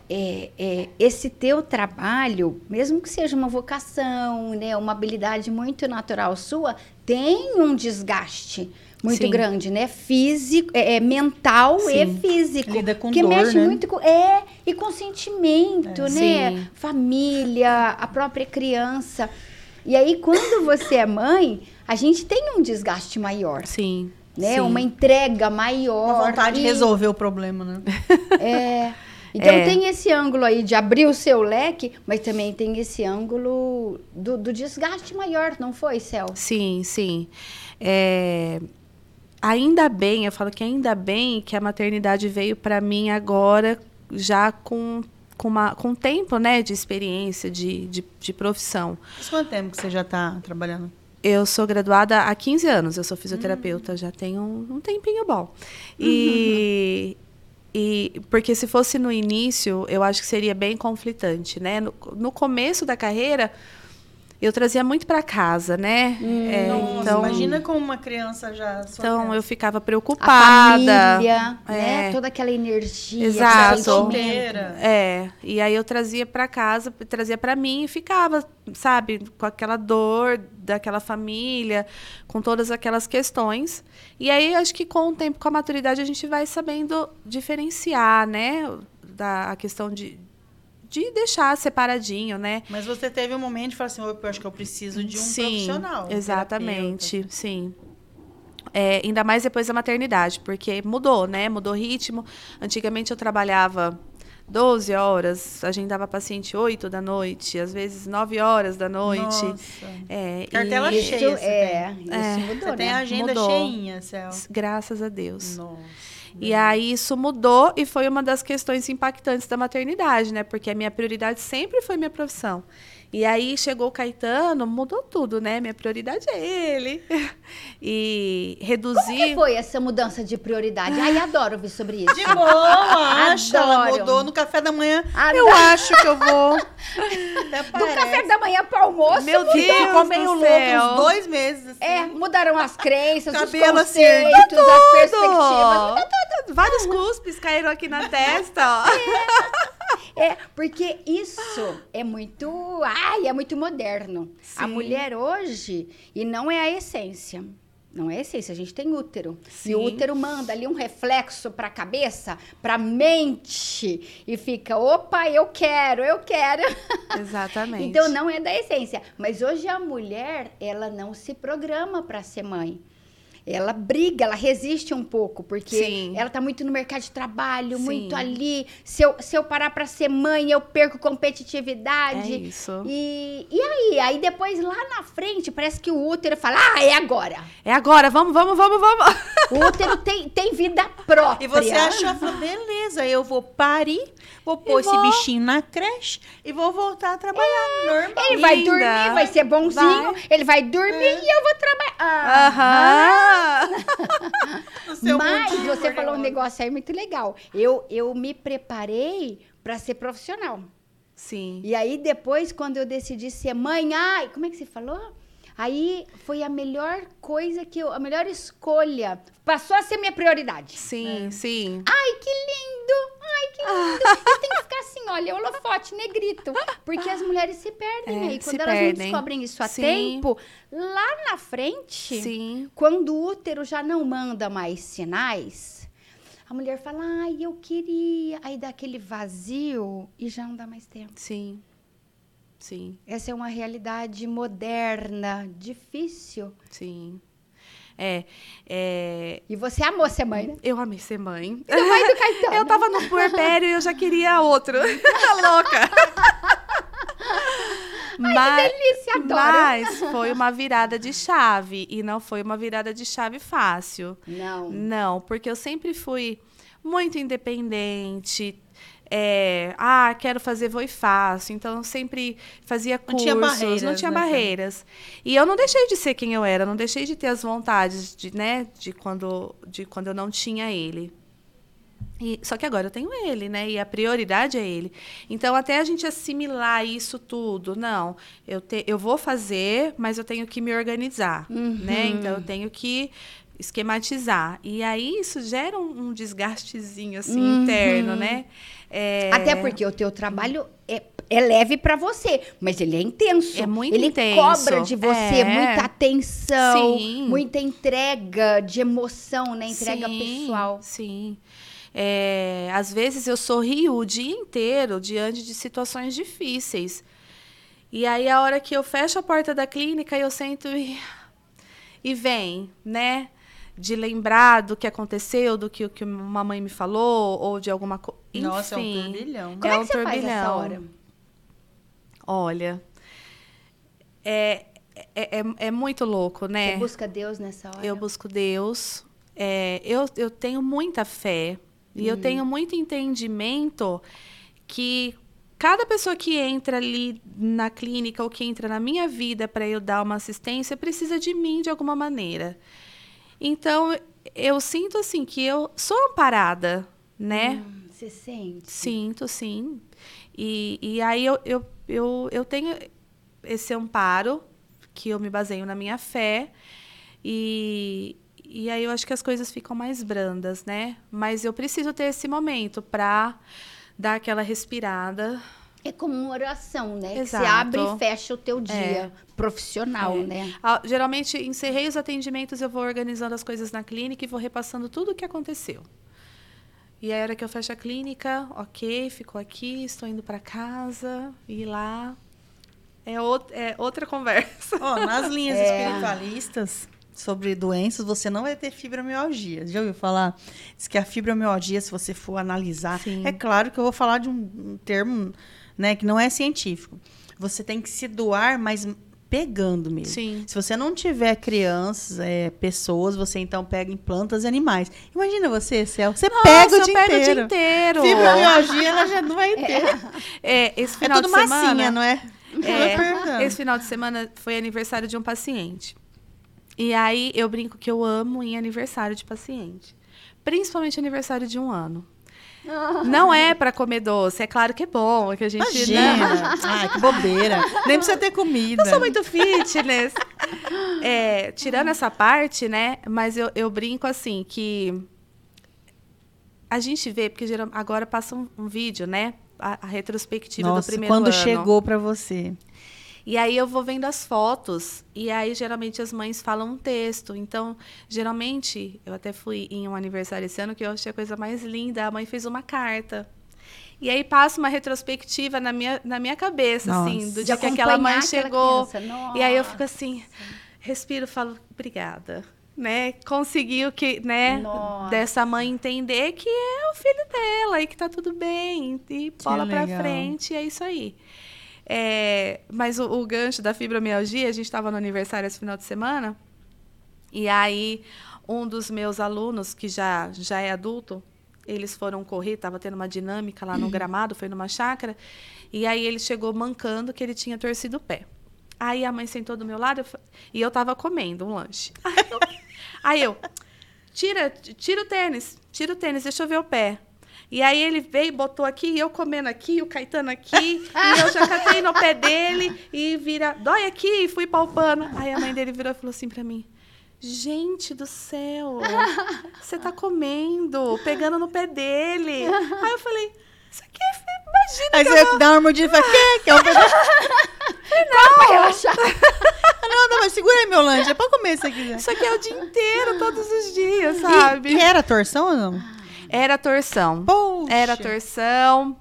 é, é, esse teu trabalho, mesmo que seja uma vocação, né, uma habilidade muito natural sua, tem um desgaste muito Sim. grande, né? Físico, é, é, mental e Sim. físico. Lida com que dor, mexe né? muito com. É, e com sentimento, É. né? Sim. Família, a própria criança. E aí, quando você é mãe, a gente tem um desgaste maior Sim. Né? Sim. Uma entrega maior. Uma vontade de e- resolver o problema, né? É. Então É. tem esse ângulo aí de abrir o seu leque, mas também tem esse ângulo do, do desgaste maior, não foi, Céu? Sim, sim. É, ainda bem, eu falo que ainda bem que a maternidade veio para mim agora já com, com, uma, com tempo, né, de experiência, de, de, de profissão. Mas quanto tempo que você já está trabalhando? Eu sou graduada há 15 anos, eu sou fisioterapeuta, já tenho um, um tempinho bom. E, e porque se fosse no início, eu acho que seria bem conflitante, né? No, no começo da carreira, eu trazia muito para casa, né? É, Nossa, então, imagina como uma criança já. Então eu ficava preocupada. A família, é, né? Toda aquela energia, Exato. É. E aí eu trazia para casa, trazia para mim e ficava, sabe, com aquela dor daquela família, com todas aquelas questões. E aí acho que com o tempo, com a maturidade, a gente vai sabendo diferenciar, né? Da a questão de, de deixar separadinho, né? Mas você teve um momento de falar assim, eu acho que eu preciso de um sim, profissional. Exatamente, terapeuta. sim. É, ainda mais depois da maternidade, porque mudou, né? Mudou o ritmo. Antigamente eu trabalhava 12 horas, agendava paciente 8 da noite, às vezes 9 horas da noite. Nossa. É, Cartela e... cheia. Isso, é, isso é, mudou, Você né? tem a agenda mudou. cheinha, Céu. Graças a Deus. Nossa. E aí isso mudou e foi uma das questões impactantes da maternidade, né? Porque a minha prioridade sempre foi minha profissão. E aí chegou o Caetano, mudou tudo, né? Minha prioridade é ele. E reduzir. Como que foi essa mudança de prioridade? Ai, adoro ouvir sobre isso. De boa, acho. Ela mudou no café da manhã. Adoro. Eu acho que eu vou. Do café da manhã para almoço. Meu Deus, ficou meio louco uns dois meses. Assim. É, mudaram as crenças, Cabelo os conceitos, assim, tudo. as perspectivas. Tudo. Vários cuspes caíram aqui na testa, ó. É. é, porque isso é muito. Ai, é muito moderno. Sim. A mulher hoje, e não é a essência. Não é essência, a gente tem útero. Sim. E o útero manda ali um reflexo para a cabeça, para a mente. E fica, opa, eu quero, eu quero. Exatamente. então não é da essência. Mas hoje a mulher, ela não se programa para ser mãe ela briga, ela resiste um pouco, porque Sim. ela tá muito no mercado de trabalho, Sim. muito ali. Se eu, se eu parar para ser mãe, eu perco competitividade. É isso. E, e aí? Aí depois, lá na frente, parece que o útero fala, ah, é agora. É agora, vamos, vamos, vamos, vamos. O útero tem, tem vida própria. E você achou, beleza, eu vou parir, vou pôr esse bichinho na creche e vou voltar a trabalhar é, normal. Ele vai dormir, vai ser bonzinho, vai. ele vai dormir é. e eu vou trabalhar. Aham. Mas você falou um negócio aí muito legal. Eu, eu me preparei para ser profissional. Sim. E aí depois, quando eu decidi ser mãe, ai, como é que você falou? Aí foi a melhor coisa que eu, a melhor escolha. Passou a ser minha prioridade. Sim, é. sim. Ai, que lindo! Ai, que lindo! tem que ficar assim, olha, holofote, negrito. Porque as mulheres se perdem é, aí. Quando elas perdem. não descobrem isso a sim. tempo, lá na frente, sim. quando o útero já não manda mais sinais, a mulher fala, ai, eu queria. Aí dá aquele vazio e já não dá mais tempo. Sim. Sim. Essa é uma realidade moderna, difícil. Sim. É, é... E você amou ser mãe, né? Eu amei ser mãe. Então mãe do Caetano. eu tava no puerpério e eu já queria outro. Louca. Ai, mas, que delícia, adoro. Mas foi uma virada de chave. E não foi uma virada de chave fácil. Não. Não, porque eu sempre fui muito independente, é, ah, quero fazer, vou e faço. Então, sempre fazia cursos, não tinha barreiras. Não tinha né? barreiras. E eu não deixei de ser quem eu era, não deixei de ter as vontades de, né, de, quando, de quando eu não tinha ele. E, só que agora eu tenho ele, né? E a prioridade é ele. Então, até a gente assimilar isso tudo, não, eu, te, eu vou fazer, mas eu tenho que me organizar, uhum. né? Então, eu tenho que esquematizar. E aí isso gera um, um desgastezinho assim uhum. interno, né? É... Até porque o teu trabalho é, é leve para você, mas ele é intenso. É muito ele intenso. Ele cobra de você é. muita atenção, sim. muita entrega de emoção, né? Entrega sim, pessoal. Sim. É, às vezes eu sorrio o dia inteiro diante de situações difíceis. E aí a hora que eu fecho a porta da clínica, eu sento e, e vem, né? De lembrar do que aconteceu, do que, que uma mãe me falou, ou de alguma coisa. Nossa, é um turbilhão. Como é, é um que você turbilhão. faz essa hora? Olha, é, é, é, é, muito louco, né? Você busca Deus nessa hora? Eu busco Deus. É, eu, eu tenho muita fé. E hum. eu tenho muito entendimento que cada pessoa que entra ali na clínica ou que entra na minha vida para eu dar uma assistência precisa de mim de alguma maneira. Então, eu sinto assim que eu sou amparada, né? Hum, Você sente? Sinto, sim. E, e aí eu, eu, eu, eu tenho esse amparo, que eu me baseio na minha fé. E, e aí eu acho que as coisas ficam mais brandas, né? Mas eu preciso ter esse momento para dar aquela respirada. É como uma oração, né? Que Exato. você abre e fecha o teu dia profissional, É. né? Ah, geralmente, encerrei os atendimentos, eu vou organizando as coisas na clínica e vou repassando tudo o que aconteceu. E aí, a hora que eu fecho a clínica, ok, ficou aqui, estou indo para casa, e lá é, out- é outra conversa. Ó, nas linhas É. espiritualistas sobre doenças, você não vai ter fibromialgia. Já ouviu falar? Diz que a fibromialgia, se você for analisar, Sim. é claro que eu vou falar de um, um termo né, que não é científico. Você tem que se doar, mas pegando mesmo. Sim. Se você não tiver crianças, é, pessoas, você então pega em plantas e animais. Imagina você, Céu, você pega o eu dia pego inteiro. o dia inteiro. Fibromialgia, ela já não vai ter. É, esse É, final tudo de semana. massinha, não é? É, Eu perguntando. esse final de semana foi aniversário de um paciente. E aí eu brinco que eu amo em aniversário de paciente. Principalmente aniversário de um ano. Não é para comer doce, é claro que é bom, que a gente Imagina. Ai, que bobeira. Nem precisa ter comida. Eu sou muito fitness. É, tirando essa parte, né? Mas eu, eu brinco assim que a gente vê, porque geral, agora passa um, um vídeo, né? A, a retrospectiva Nossa, do primeiro quando ano. chegou pra você. E aí eu vou vendo as fotos, e aí geralmente as mães falam um texto. Então, geralmente, eu até fui em um aniversário esse ano que eu achei a coisa mais linda. A mãe fez uma carta. E aí passa uma retrospectiva na minha, na minha cabeça, Nossa. assim, do dia que aquela mãe aquela chegou. E aí eu fico assim, respiro, falo, obrigada. Né? Conseguiu que, né, Nossa. dessa mãe entender que é o filho dela e que tá tudo bem. E bola pra legal. frente, é isso aí. É, mas o, o gancho da fibromialgia, a gente estava no aniversário esse final de semana, e aí um dos meus alunos, que já, já é adulto, eles foram correr, estava tendo uma dinâmica lá no gramado, foi numa chácara, e aí ele chegou mancando que ele tinha torcido o pé. Aí a mãe sentou do meu lado eu e eu estava comendo um lanche. Aí eu, aí eu, tira, tira o tênis, tira o tênis, deixa eu ver o pé. E aí ele veio, botou aqui, e eu comendo aqui, o Caetano aqui, e eu já catei no pé dele e vira, dói aqui, e fui palpando. Aí a mãe dele virou e falou assim pra mim: Gente do céu, você tá comendo, pegando no pé dele. Aí eu falei, isso aqui é. Imagina Aí você eu dá uma mordida e fala, quê? Quer um pedaço? Pra relaxar. Ah, Não, não, mas segura aí meu lanche. É pra comer se você quiser. Isso aqui é o dia inteiro, todos os dias, E, sabe? e era torção ou não? Era torção. Poxa. Era torção.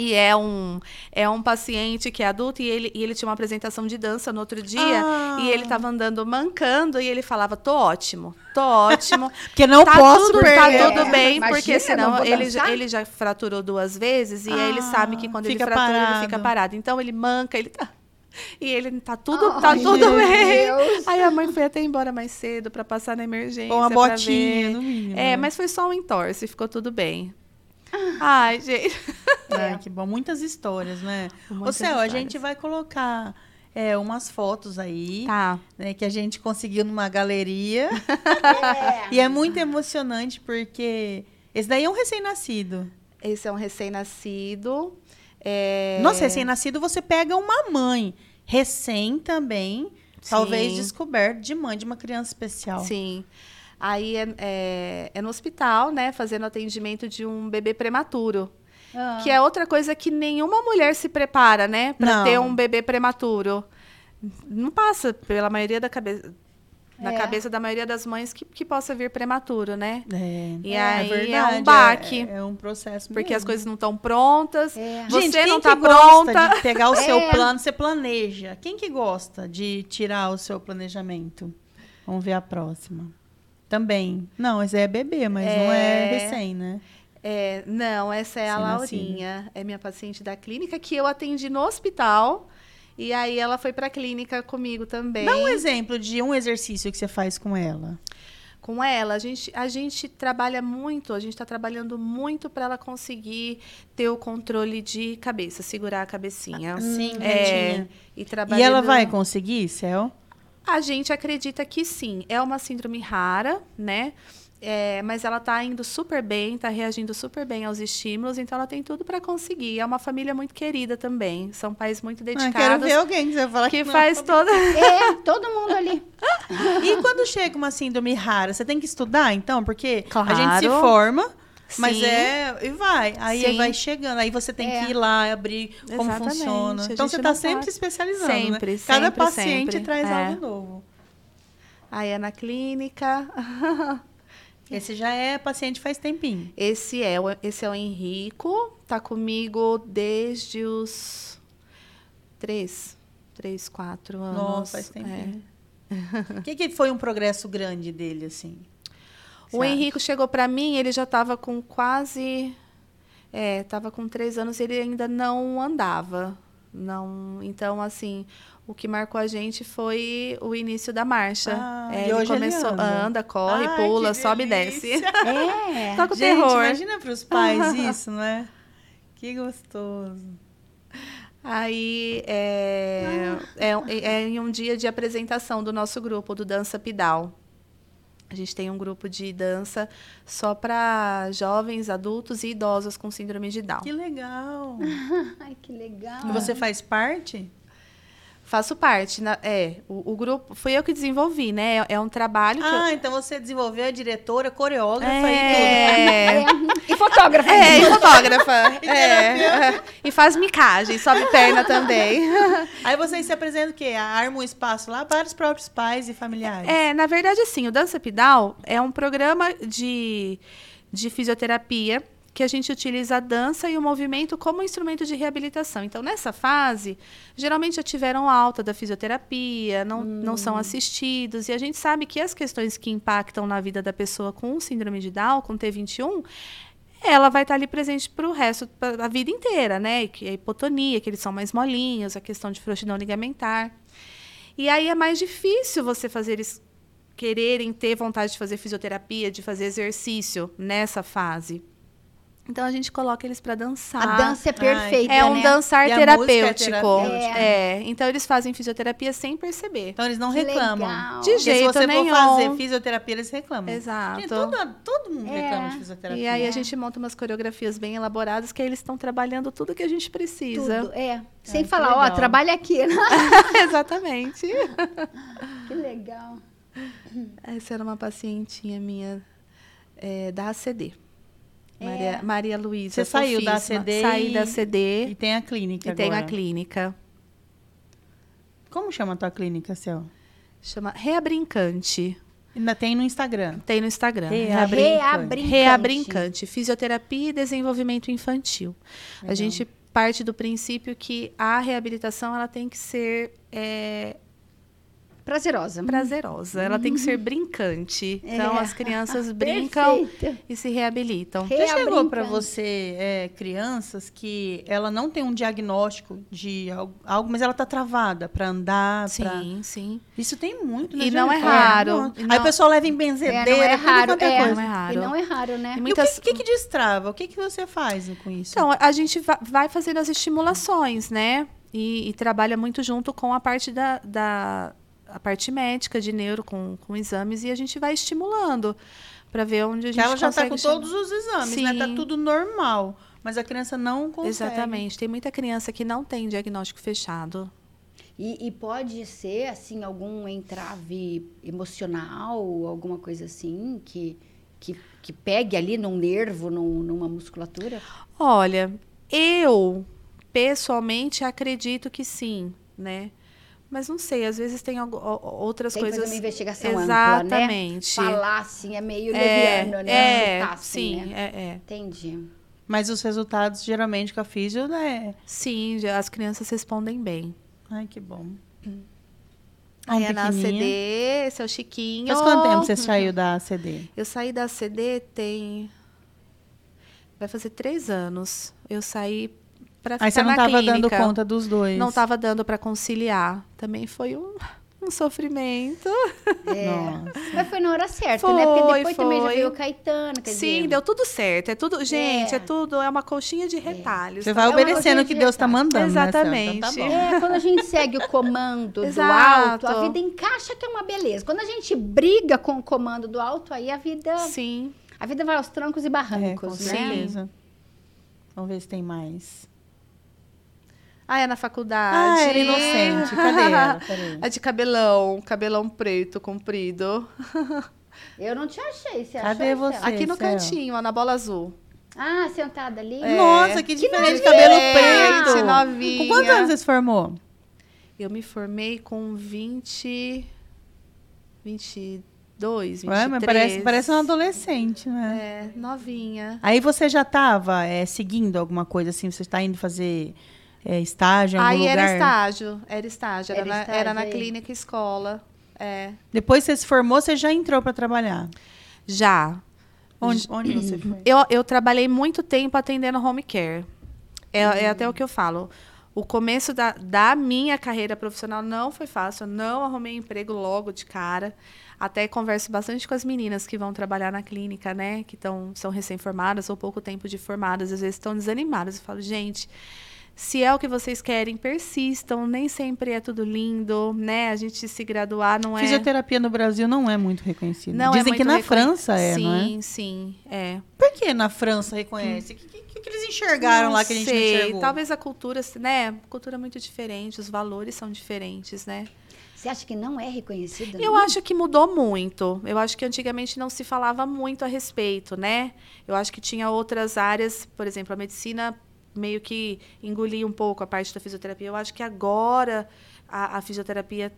E é um, é um paciente que é adulto e ele, e ele tinha uma apresentação de dança no outro dia. Ah. E ele tava andando mancando e ele falava: tô ótimo, tô ótimo. Porque não tá posso tudo, perder. Tá tudo É, bem, imagina, porque não senão ele, dançar. ele já fraturou duas vezes e aí ele sabe que Ah, quando ele fratura, parado. ele fica parado. Então ele manca, ele tá. E ele tá tudo, Ai, tá tudo bem. Deus. Aí a mãe foi até embora mais cedo pra passar na emergência. Ou uma pra botinha, ver. no mínimo. É, né? mas foi só um entorse, ficou tudo bem. Ai, gente. Ai, que bom. Muitas histórias, né? Ô, Muitas Céu, a gente vai colocar é, umas fotos aí, Tá. né? Que a gente conseguiu numa galeria. É. e é muito emocionante porque esse daí é um recém-nascido. Esse é um recém-nascido. É... Nossa, recém-nascido você pega uma mãe. Recém também, talvez Sim. descoberto de mãe de uma criança especial. Sim. Aí é, é, é no hospital, né? Fazendo atendimento de um bebê prematuro. Ah. Que é outra coisa que nenhuma mulher se prepara, né? Pra Não. ter um bebê prematuro. Não passa pela maioria da cabeça. Na É. cabeça da maioria das mães que, que possa vir prematuro, né? É, E é aí é verdade, um baque. É, é um processo Porque mesmo. as coisas não estão prontas. É. Você Gente, não tá gosta pronta. de pegar o seu É. plano, você planeja. Quem que gosta de tirar o seu planejamento? Vamos ver a próxima. Também. Não, esse é bebê, mas não é É. recém, né? É, não, essa é a Recém-nascida. Laurinha. É minha paciente da clínica que eu atendi no hospital. E aí ela foi pra clínica comigo também. Dá um exemplo de um exercício que você faz com ela. com ela, a gente, a gente trabalha muito, a gente está trabalhando muito para ela conseguir ter o controle de cabeça, segurar a cabecinha. Sim, é, e E trabalhando. ela vai conseguir, Céu? A gente acredita que sim. É uma síndrome rara, né? É, mas ela está indo super bem, está reagindo super bem aos estímulos, então ela tem tudo para conseguir. É uma família muito querida também. São pais muito Ah, quero dedicados. ver alguém que você vai falar que não. faz toda. É, todo mundo ali. E quando chega uma síndrome rara, você tem que estudar, então? Porque a gente se Claro. forma, mas Sim. é. E vai. Aí Sim. vai chegando. Aí você tem É. que ir lá abrir como Exatamente, funciona. a Então você está sempre se especializando. Sempre, né? Cada sempre, paciente sempre. traz É. algo novo. Aí é na clínica. Esse já é paciente faz tempinho. Esse é, o- esse é o Henrico. Tá comigo desde os três, três, quatro anos. Nossa, faz É. tempinho. O que, que foi um progresso grande dele, assim? O Henrico chegou para mim, ele já estava com quase. É, estava com três anos e ele ainda não andava. Não, então, assim, o que marcou a gente foi o início da marcha. Ah, É, e ele hoje ele começou, anda? corre, Ai, pula, sobe e desce. É. Toca o Gente, terror. imagina para os pais isso, né? Que gostoso. Aí é, é, é em um dia de apresentação do nosso grupo, do Dança Pidal. A gente tem um grupo de dança só para jovens, adultos e idosos com síndrome de Down. Que legal. Ai, que legal. E você faz parte? Faço parte, na- é, o, o grupo, fui eu que desenvolvi, né? É, é um trabalho que eu, Ah, então você desenvolveu a diretora, coreógrafa É. e tudo. É. E fotógrafa. É, e fotógrafa. é. E faz micagem, sobe perna também. Aí vocês se apresentam o quê? Arma um espaço lá para os próprios pais e familiares. É, na verdade, assim, o Dança Pidal é um programa de, de fisioterapia que a gente utiliza a dança e o movimento como instrumento de reabilitação. Então, nessa fase, geralmente já tiveram alta da fisioterapia, não, não são assistidos, e a gente sabe que as questões que impactam na vida da pessoa com síndrome de Down, com T21, ela vai estar ali presente para o resto da vida inteira, né? Que a hipotonia, que eles são mais molinhos, a questão de frouxidão ligamentar. E aí é mais difícil você fazer eles quererem ter vontade de fazer fisioterapia, de fazer exercício nessa fase. Então a gente coloca eles para dançar. A dança é perfeita, é um né? dançar E é terapêutico. terapêutica. É. Então eles fazem fisioterapia sem perceber. Então eles não Que reclamam. legal. De Porque jeito se você nenhum. for fazer fisioterapia, eles reclamam. Exato. Gente, todo, todo mundo É. reclama de fisioterapia. E aí É. a gente monta umas coreografias bem elaboradas que aí eles estão trabalhando tudo que a gente precisa. Tudo, é. Sem que falar, ó, trabalha aqui. né? Exatamente. que legal. Essa era uma pacientinha minha é, da ACD. É. Maria, Maria Luísa. Você saiu da. ACD Saí e- da CD E tem a clínica e tenho a agora. clínica. Como chama a tua clínica, Céu? Chama Reabrincante. Ainda tem no Instagram. Tem no Instagram. Reabrincante. Reabrincante. Reabrincante. Fisioterapia e desenvolvimento infantil. Legal. A gente parte do princípio que a reabilitação ela tem que ser é, Prazerosa. prazerosa, ela tem que ser brincante. Então É. as crianças brincam Perfeito. e se reabilitam. Re- Já chegou para você é, crianças que ela não tem um diagnóstico de algo, mas ela tá travada para andar, pra... Sim, sim. Isso tem muito, né? E não é Jennifer? raro. E Aí não- o pessoal leva em É, benzedeira, não é raro. é É, coisa. Não é raro. E não é raro, né? E muitas- o que, que, que destrava? O que, que você faz com isso? Então, a gente va- vai fazendo as estimulações, né? E, e trabalha muito junto com a parte da, da a parte médica de neuro com, com exames e a gente vai estimulando para ver onde a gente ela já está com chegar. todos os exames, né? Tá Sim. tudo normal. Mas a criança não consegue. Exatamente. Tem muita criança que não tem diagnóstico fechado. E, e pode ser, assim, algum entrave emocional, alguma coisa assim, que, que, que pegue ali num nervo, num- numa musculatura? Olha, eu pessoalmente acredito que sim, né? Mas não sei, às vezes tem outras Tem coisas. fazer uma investigação ampla, né? Exatamente. Falar, assim, é meio É, leviano, né? é, Chutar, assim, sim, né? é, é. Entendi. Mas os resultados, geralmente, com a físio, né? Sim, as crianças respondem bem. Ai, que bom. Aí é na. CD, esse é o Chiquinho. Faz quanto tempo você saiu da ACD? Eu saí da CD tem. Vai fazer três anos. Eu saí para ficar Aí você não estava dando conta dos dois. Não estava dando para conciliar. Também foi um. um sofrimento. É. Nossa. Mas foi na hora certa, Foi, né? Porque depois também já foi. veio o Caetano, quer Sim, dizer... deu tudo certo. É tudo, gente, é, É. tudo, é uma colchinha de retalhos. Você tá? vai É obedecendo o que Deus está mandando. né, Céu? Exatamente. Então tá. É, quando a gente segue o comando do alto, a vida encaixa que é uma beleza. Quando a gente briga com o comando do alto, aí a vida, Sim. a vida vai aos trancos e É, com barrancos, né? certeza. Vamos ver se tem mais. Ah, é na faculdade. Ah, era inocente. Cadê ela? Peraí. É de cabelão, cabelão preto, comprido. Eu não te achei, você Cadê achou? você? Aqui no Céu. cantinho, ó, na bola azul. Ah, sentada ali? É. Nossa, que Que diferente. novinha! Cabelo preto. novinha. Com quantos anos você se formou? Eu me formei com 20... 22, 23. Ué, mas parece, parece uma adolescente, né? É, novinha. Aí você já estava seguindo alguma coisa assim? Você está indo fazer é, estágio em algum Aí lugar? era estágio, era estágio. Era, Era na, estágio era na aí. clínica escola. É. Depois que você se formou, você já entrou para trabalhar? Já. Onde, onde você foi? Eu, eu trabalhei muito tempo atendendo home care. É, é até o que eu falo. O começo da, da minha carreira profissional não foi fácil. Eu não arrumei emprego logo de cara. Até converso bastante com as meninas que vão trabalhar na clínica, né? Que tão, são recém-formadas ou pouco tempo de formadas. Às vezes estão desanimadas. Eu falo, gente, se é o que vocês querem, persistam. Nem sempre é tudo lindo, né? A gente se graduar não é... Fisioterapia no Brasil não é muito reconhecida. Não é Dizem que muito na reconhe- França é, sim, não é? Sim, sim, é. Por que na França reconhece? O que, que, que eles enxergaram Não lá que a gente sei. não enxergou? Talvez a cultura, né? Cultura é muito diferente, os valores são diferentes, né? Você acha que não é reconhecido? Eu não? acho que mudou muito. Eu acho que antigamente não se falava muito a respeito, né? Eu acho que tinha outras áreas, por exemplo, a medicina meio que engolia um pouco a parte da fisioterapia. Eu acho que agora a, a fisioterapia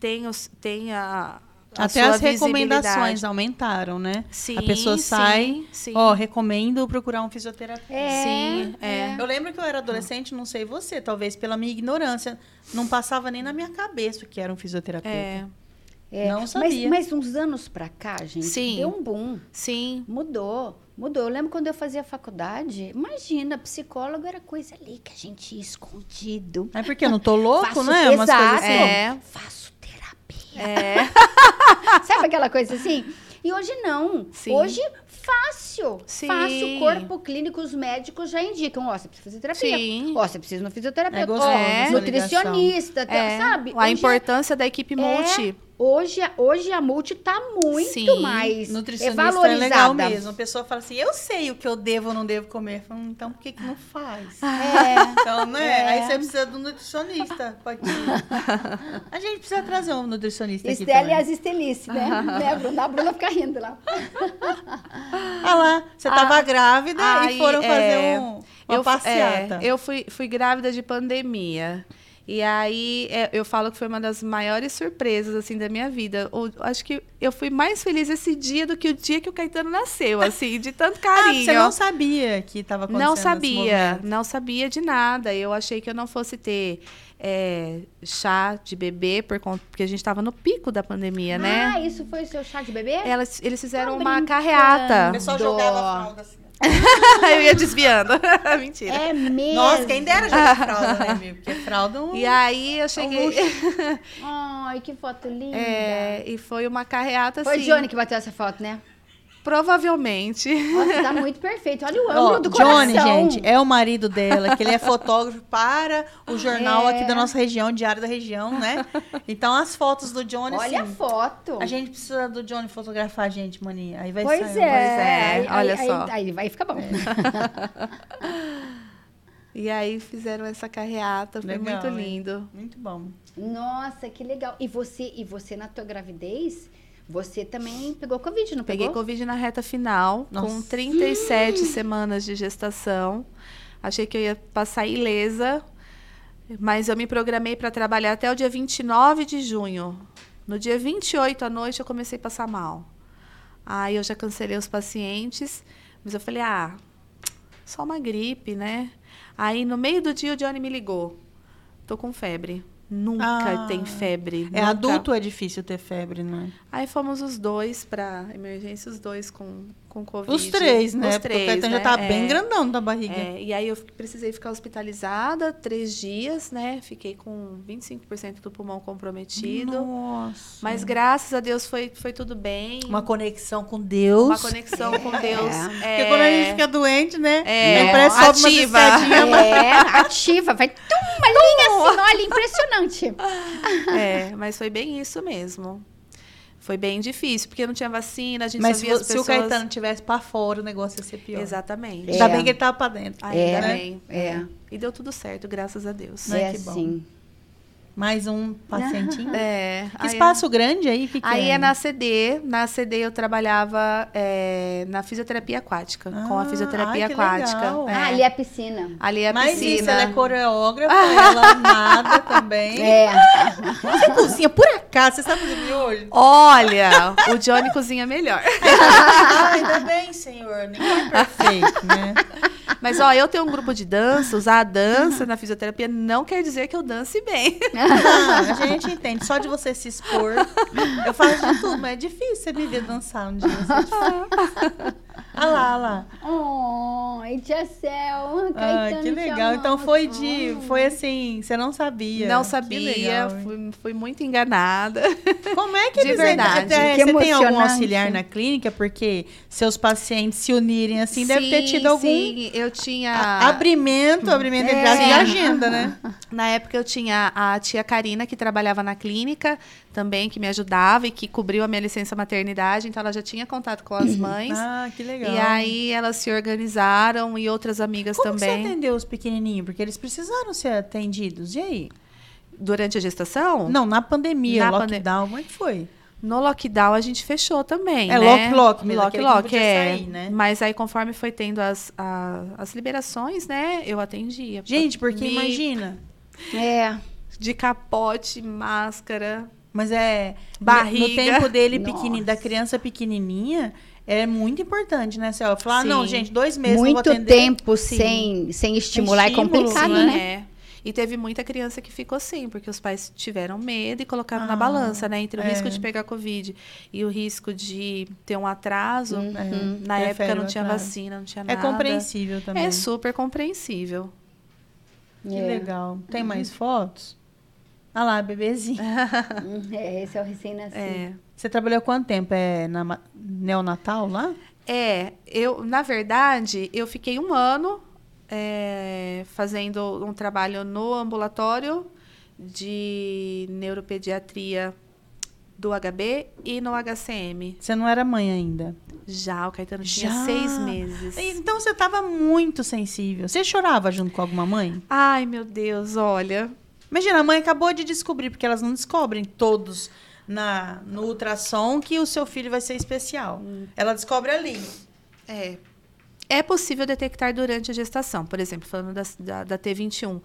tem, os, tem a, a Até sua as recomendações aumentaram, né? Sim, a pessoa sai, sim. ó, recomendo procurar um fisioterapeuta. É, Sim, é. Eu lembro que eu era adolescente, não sei você, talvez pela minha ignorância, não passava nem na minha cabeça o que era um fisioterapeuta. É, É, Não mas- sabia. Mas, uns anos pra cá, gente, Sim. deu um boom. sim. Mudou, mudou. Eu lembro quando eu fazia faculdade, imagina, psicólogo era coisa ali que a gente ia escondido. É porque eu não tô louco, Faço- né? Umas Exato. coisas assim. É. Faço terapia. É. Sabe aquela coisa assim? E hoje não. Sim. Hoje, fácil. Sim. Fácil. Corpo clínico, os médicos já indicam. Ó, você precisa fazer terapia. Sim. Ó, você precisa de um fisioterapeuta. É Ó, essa nutricionista. É. Sabe? A Hoje é- importância da equipe multi. Hoje, hoje a multi tá muito Sim. mais Nutricionista é é valorizada. legal mesmo. A pessoa fala assim, eu sei o que eu devo ou não devo comer. Falo, então por que, que não faz? É. Então, né? É. Aí você precisa um nutricionista. Pode A gente precisa trazer um nutricionista aqui Estela e também. as Estelice, né? né? A Bruna, a Bruna fica rindo lá. Ah lá, você tava grávida aí, e foram é, fazer um, uma eu, fu- passeata. é, eu fui, fui grávida de pandemia. E aí, é, eu falo que foi uma das maiores surpresas, assim, da minha vida. O- acho que eu fui mais feliz esse dia do que o dia que o Caetano nasceu, assim, de tanto Ah, carinho. você não sabia que estava acontecendo Não sabia, não sabia de nada. Eu achei que eu não fosse ter é, chá de bebê, por conta, porque a gente estava no pico da pandemia, né? Ah, isso foi o seu chá de bebê? Elas, eles fizeram Tá uma carreata. O pessoal Dó. jogava a fralda assim. eu ia desviando. Mentira. É mesmo. Nossa, quem dera jogar fralda, né, amigo? Porque fralda é um... E aí eu cheguei. Ai, que foto linda. É, e foi uma carreata Foi assim. o Johnny que bateu essa foto, né? Provavelmente. Nossa, tá muito perfeito. Olha o ângulo do Johnny, coração. gente, é o marido dela, que ele é fotógrafo para o jornal É. aqui da nossa região, Diário da Região, né? Então as fotos do Johnny, Olha a assim, foto. a gente precisa do Johnny fotografar a gente, maninha. Aí vai Pois sair. é. é, Aí- olha aí- só. Aí, aí vai ficar bom. E aí fizeram essa carreata, foi Legal, muito hein? lindo. Muito bom. Nossa, que legal. E você, e você na tua gravidez, você também pegou Covid, não Peguei pegou? Covid na reta final, com Nossa. 37 semanas de gestação. Achei que eu ia passar ilesa, mas eu me programei para trabalhar até o dia 29 de junho. No dia 28 à noite eu comecei a passar mal. Aí eu já cancelei os pacientes, mas eu falei: "Ah, só uma gripe, né?" Aí no meio do dia o Johnny me ligou. Tô com febre. Nunca Ah. tem febre. É, nunca. adulto é difícil ter febre, né? Aí fomos os dois para emergência, os dois com, com Covid. Os três, né? Os Porque três, o Caetano né? já tá É. bem grandão da barriga. É, e aí eu precisei ficar hospitalizada três dias, né? Fiquei com 25% do pulmão comprometido. Nossa. Mas graças a Deus foi, foi tudo bem. Uma conexão com Deus. Uma conexão com Deus. Porque quando a gente fica doente, né? É, a ativa. É, ativa, vai tum, uma linha assim, olha, impressionante. É, mas foi bem isso mesmo. Foi bem difícil, porque não tinha vacina, a gente Mas só se, via o- as se o pessoas... Caetano tivesse pra fora, o negócio ia ser pior. Exatamente. Ainda É. bem que ele tava pra dentro. Ainda É, bem. é. E deu tudo certo, graças a Deus. Ai, é que bom. assim. Mais um pacientinho. É. Que aí- espaço grande aí? Que que Aí é? é na CD. Na CD eu trabalhava é, na fisioterapia aquática. com a Ah, fisioterapia ai, que aquática. legal. É. Ah, ali é a piscina. Ali é a Mas piscina. isso, ela é coreógrafa, ela nada também. É. Você cozinha, por acaso, você sabe fazer miolho? Olha, o Johnny cozinha melhor. Ah, ainda bem, senhor. Ninguém é perfeito, né? Mas, ó, eu tenho um grupo de dança. Usar a dança na fisioterapia não quer dizer que eu dance bem. Não, a gente entende. Só de você se expor. Eu faço de tudo, mas é difícil você me ver dançar um dia. Difícil. Ah lá, ah lá. Oh, tia Cel. Ah, Caetano que te legal. Então foi de. Foi assim, você não sabia. Não Que sabia. Fui, fui muito enganada. Como é que De eles verdade. é, Que Você tem algum auxiliar na clínica? Porque seus pacientes se unirem assim, deve ter Sim, tido algum Sim, eu tinha. a- abrimento, abrimento entre É. de agenda, né? Na época eu tinha a tia Karina, que trabalhava na clínica também, que me ajudava e que cobriu a minha licença maternidade, então ela já tinha contato com as mães. Ah, que legal. E aí elas se organizaram e outras amigas Como que você também. atendeu os pequenininhos? Porque eles precisaram ser atendidos. E aí? Durante a gestação? Não, na pandemia, Na lockdown, como é que foi? No lockdown a gente fechou também, É, né? lock, lock mesmo, Lock, lock, é. sair, né? Mas aí conforme foi tendo as, a- as liberações, né, eu atendia. Gente, porque Me- imagina. É. De capote, máscara. Mas é. Barriga. No tempo dele, Nossa. pequeni, da criança pequenininha, é muito importante, né, Céu? Falar, Sim. não, gente, dois meses não vou Muito atender. tempo Sim. sem, sem estimular é estímulo, complicado, né? né? É. E teve muita criança que ficou assim, porque os pais tiveram medo e colocaram na Ah, balança, né? Entre o é. risco de pegar Covid e o risco de ter um atraso. Uhum. É, Na época prefere não tinha atraso. vacina, não tinha É nada. compreensível também. É super compreensível. Que É. legal. Tem mais fotos? Ah lá, bebezinho. É, esse é o recém-nascido. É. Você trabalhou quanto tempo? É na neonatal lá? É, eu, na verdade, eu fiquei um ano é, fazendo um trabalho no ambulatório de neuropediatria do HB e no HCM. Você não era mãe ainda. Já, o Caetano tinha Já? seis meses. Então você estava muito sensível. Você chorava junto com alguma mãe? Ai, meu Deus, olha. Imagina, a mãe acabou de descobrir, porque elas não descobrem todos na, no ultrassom que o seu filho vai ser especial. Ela descobre ali. É. É possível detectar durante a gestação, por exemplo, falando da, da, da T21.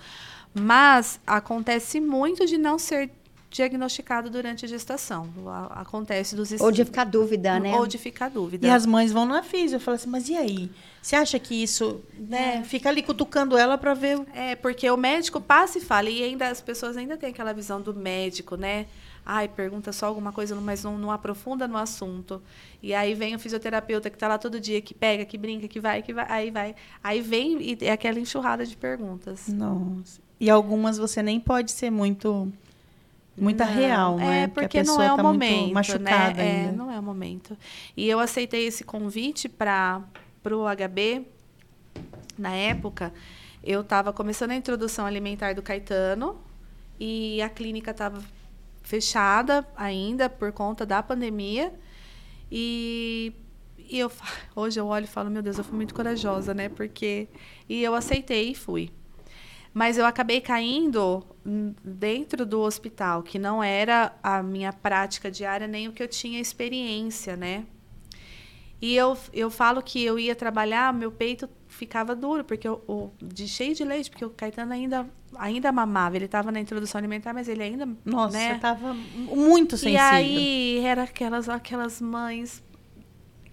Mas acontece muito de não ser diagnosticado durante a gestação. Acontece dos Ou de ficar dúvida, né? Ou de ficar dúvida. E as mães vão na físio. Eu falo assim, mas e aí? Você acha que isso, né? Fica ali cutucando ela para ver. o- É, porque o médico passa e fala, e ainda as pessoas ainda têm aquela visão do médico, né? Ai, pergunta só alguma coisa, mas não, não aprofunda no assunto. E aí vem o fisioterapeuta que está lá todo dia, que pega, que brinca, que vai, que vai, aí vai. Aí vem e é aquela enxurrada de perguntas. Nossa. E algumas você nem pode ser muito. Muita Não, real, né? É, porque, a não é o tá momento, muito machucada né? É, ainda. não é o momento. E eu aceitei esse convite para o HB. Na época, eu estava começando a introdução alimentar do Caetano e a clínica estava fechada ainda por conta da pandemia. E, e eu hoje eu olho e falo, meu Deus, eu fui muito corajosa, né? Porque e eu aceitei e fui. Mas eu acabei caindo dentro do hospital, que não era a minha prática diária, nem o que eu tinha experiência, né? E eu, eu falo que eu ia trabalhar, meu peito ficava duro, porque eu, o, de cheio de leite, porque o Caetano ainda, ainda mamava. Ele estava na introdução alimentar, mas ele ainda. Nossa, né? você tava muito sensível. E aí era aquelas, aquelas mães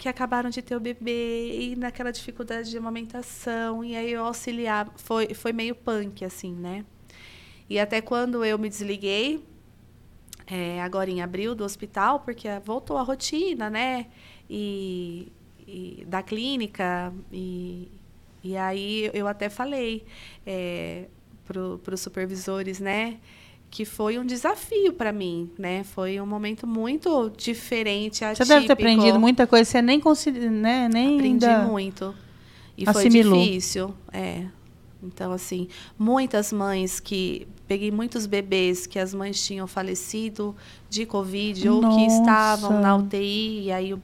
que acabaram de ter o bebê e naquela dificuldade de amamentação. E aí eu auxiliava. Foi, foi meio punk, assim, né? E até quando eu me desliguei, é, agora em abril, do hospital, porque voltou a rotina, né? E, e da clínica e, e aí eu até falei é, para os supervisores, né? Que foi um desafio para mim, né? Foi um momento muito diferente, atípico. Você deve ter aprendido muita coisa, você nem conseguiu, né? Nem Aprendi ainda muito. E assimilou. foi difícil, é. Então, assim, muitas mães que... Peguei muitos bebês que as mães tinham falecido de Covid ou que Nossa. estavam na UTI e aí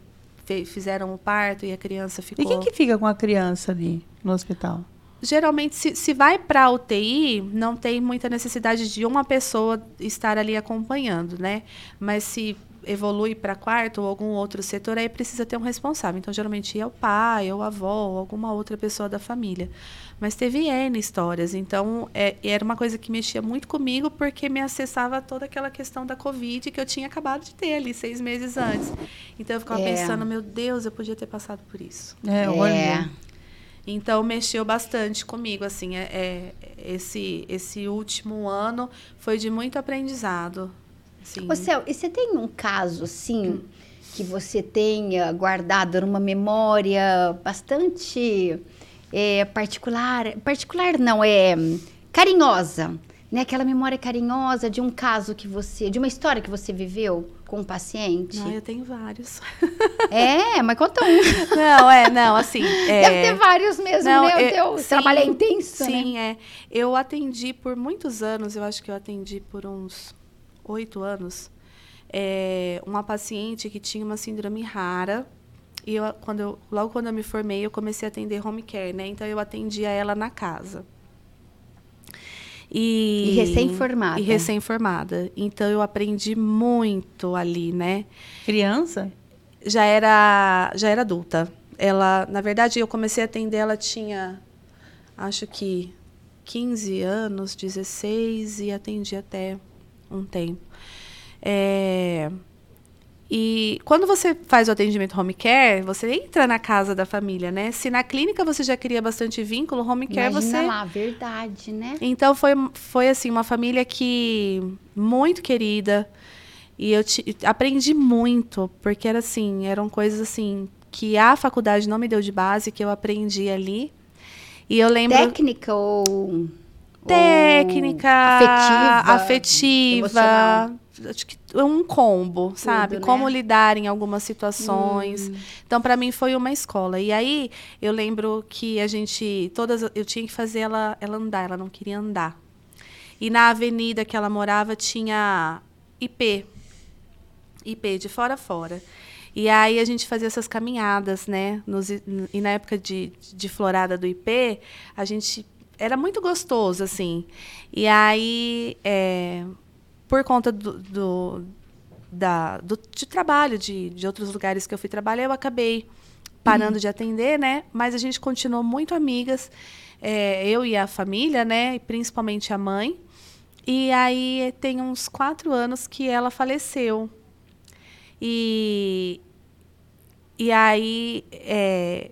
fizeram o parto e a criança ficou... E quem que fica com a criança ali no hospital? Geralmente se, se vai para UTI, não tem muita necessidade de uma pessoa estar ali acompanhando, né? Mas se evolui para quarto ou algum outro setor, aí precisa ter um responsável. Então, geralmente é o pai, ou a avó, ou alguma outra pessoa da família. Mas teve N histórias. Então, é, era uma coisa que mexia muito comigo, porque me acessava toda aquela questão da Covid que eu tinha acabado de ter ali seis meses antes. Então, eu ficava É. pensando, meu Deus, eu podia ter passado por isso. É, olha. Então mexeu bastante comigo, assim, é, é- esse esse último ano foi de muito aprendizado. Assim. Ô, Céu, e você tem um caso, assim, que você tenha guardado numa memória bastante é, particular? Particular não, é carinhosa, né? Aquela memória carinhosa de um caso que você... De uma história que você viveu com um paciente? Não, eu tenho vários. É, mas conta um. não, é, não, assim. é- Deve ter vários mesmo, Não, meu eu- Deus. sim, Trabalho é intenso, né? Sim, é. Eu atendi por muitos anos, eu acho que eu atendi por uns oito anos, é, uma paciente que tinha uma síndrome rara. E eu, quando eu, logo quando eu me formei, eu comecei a atender home care, né? Então eu atendia ela na casa. E, E recém-formada. E recém-formada. Então eu aprendi muito ali, né? Criança? já era já era adulta. Ela, na verdade, eu comecei a atender, ela tinha acho que 15 anos, 16 e atendi até um tempo. É, e quando você faz o atendimento home care, você entra na casa da família, né? Se na clínica você já cria bastante vínculo, home care Imagina você lá, verdade, né? então foi, foi assim, uma família que muito querida. E eu ti- aprendi muito, porque era assim, eram coisas assim que a faculdade não me deu de base, que eu aprendi ali. E eu lembro Técnica ou... técnica, ou afetiva, afetiva, emocional? Acho que é um combo, sabe? né? Como lidar em algumas situações. Hum. Então, para mim foi uma escola. E aí eu lembro que a gente todas eu tinha que fazer ela ela andar, ela não queria andar. E na avenida que ela morava tinha IP. IP de fora a fora. E aí a gente fazia essas caminhadas, né? Nos, e na época de, de florada do IP, a gente era muito gostoso, assim. E aí, é, por conta do, do, da, do de trabalho de, de outros lugares que eu fui trabalhar, eu acabei parando de atender, né? Mas a gente continuou muito amigas, é, eu e a família, né? E principalmente a mãe. E aí tem uns quatro anos que ela faleceu. E, e aí é,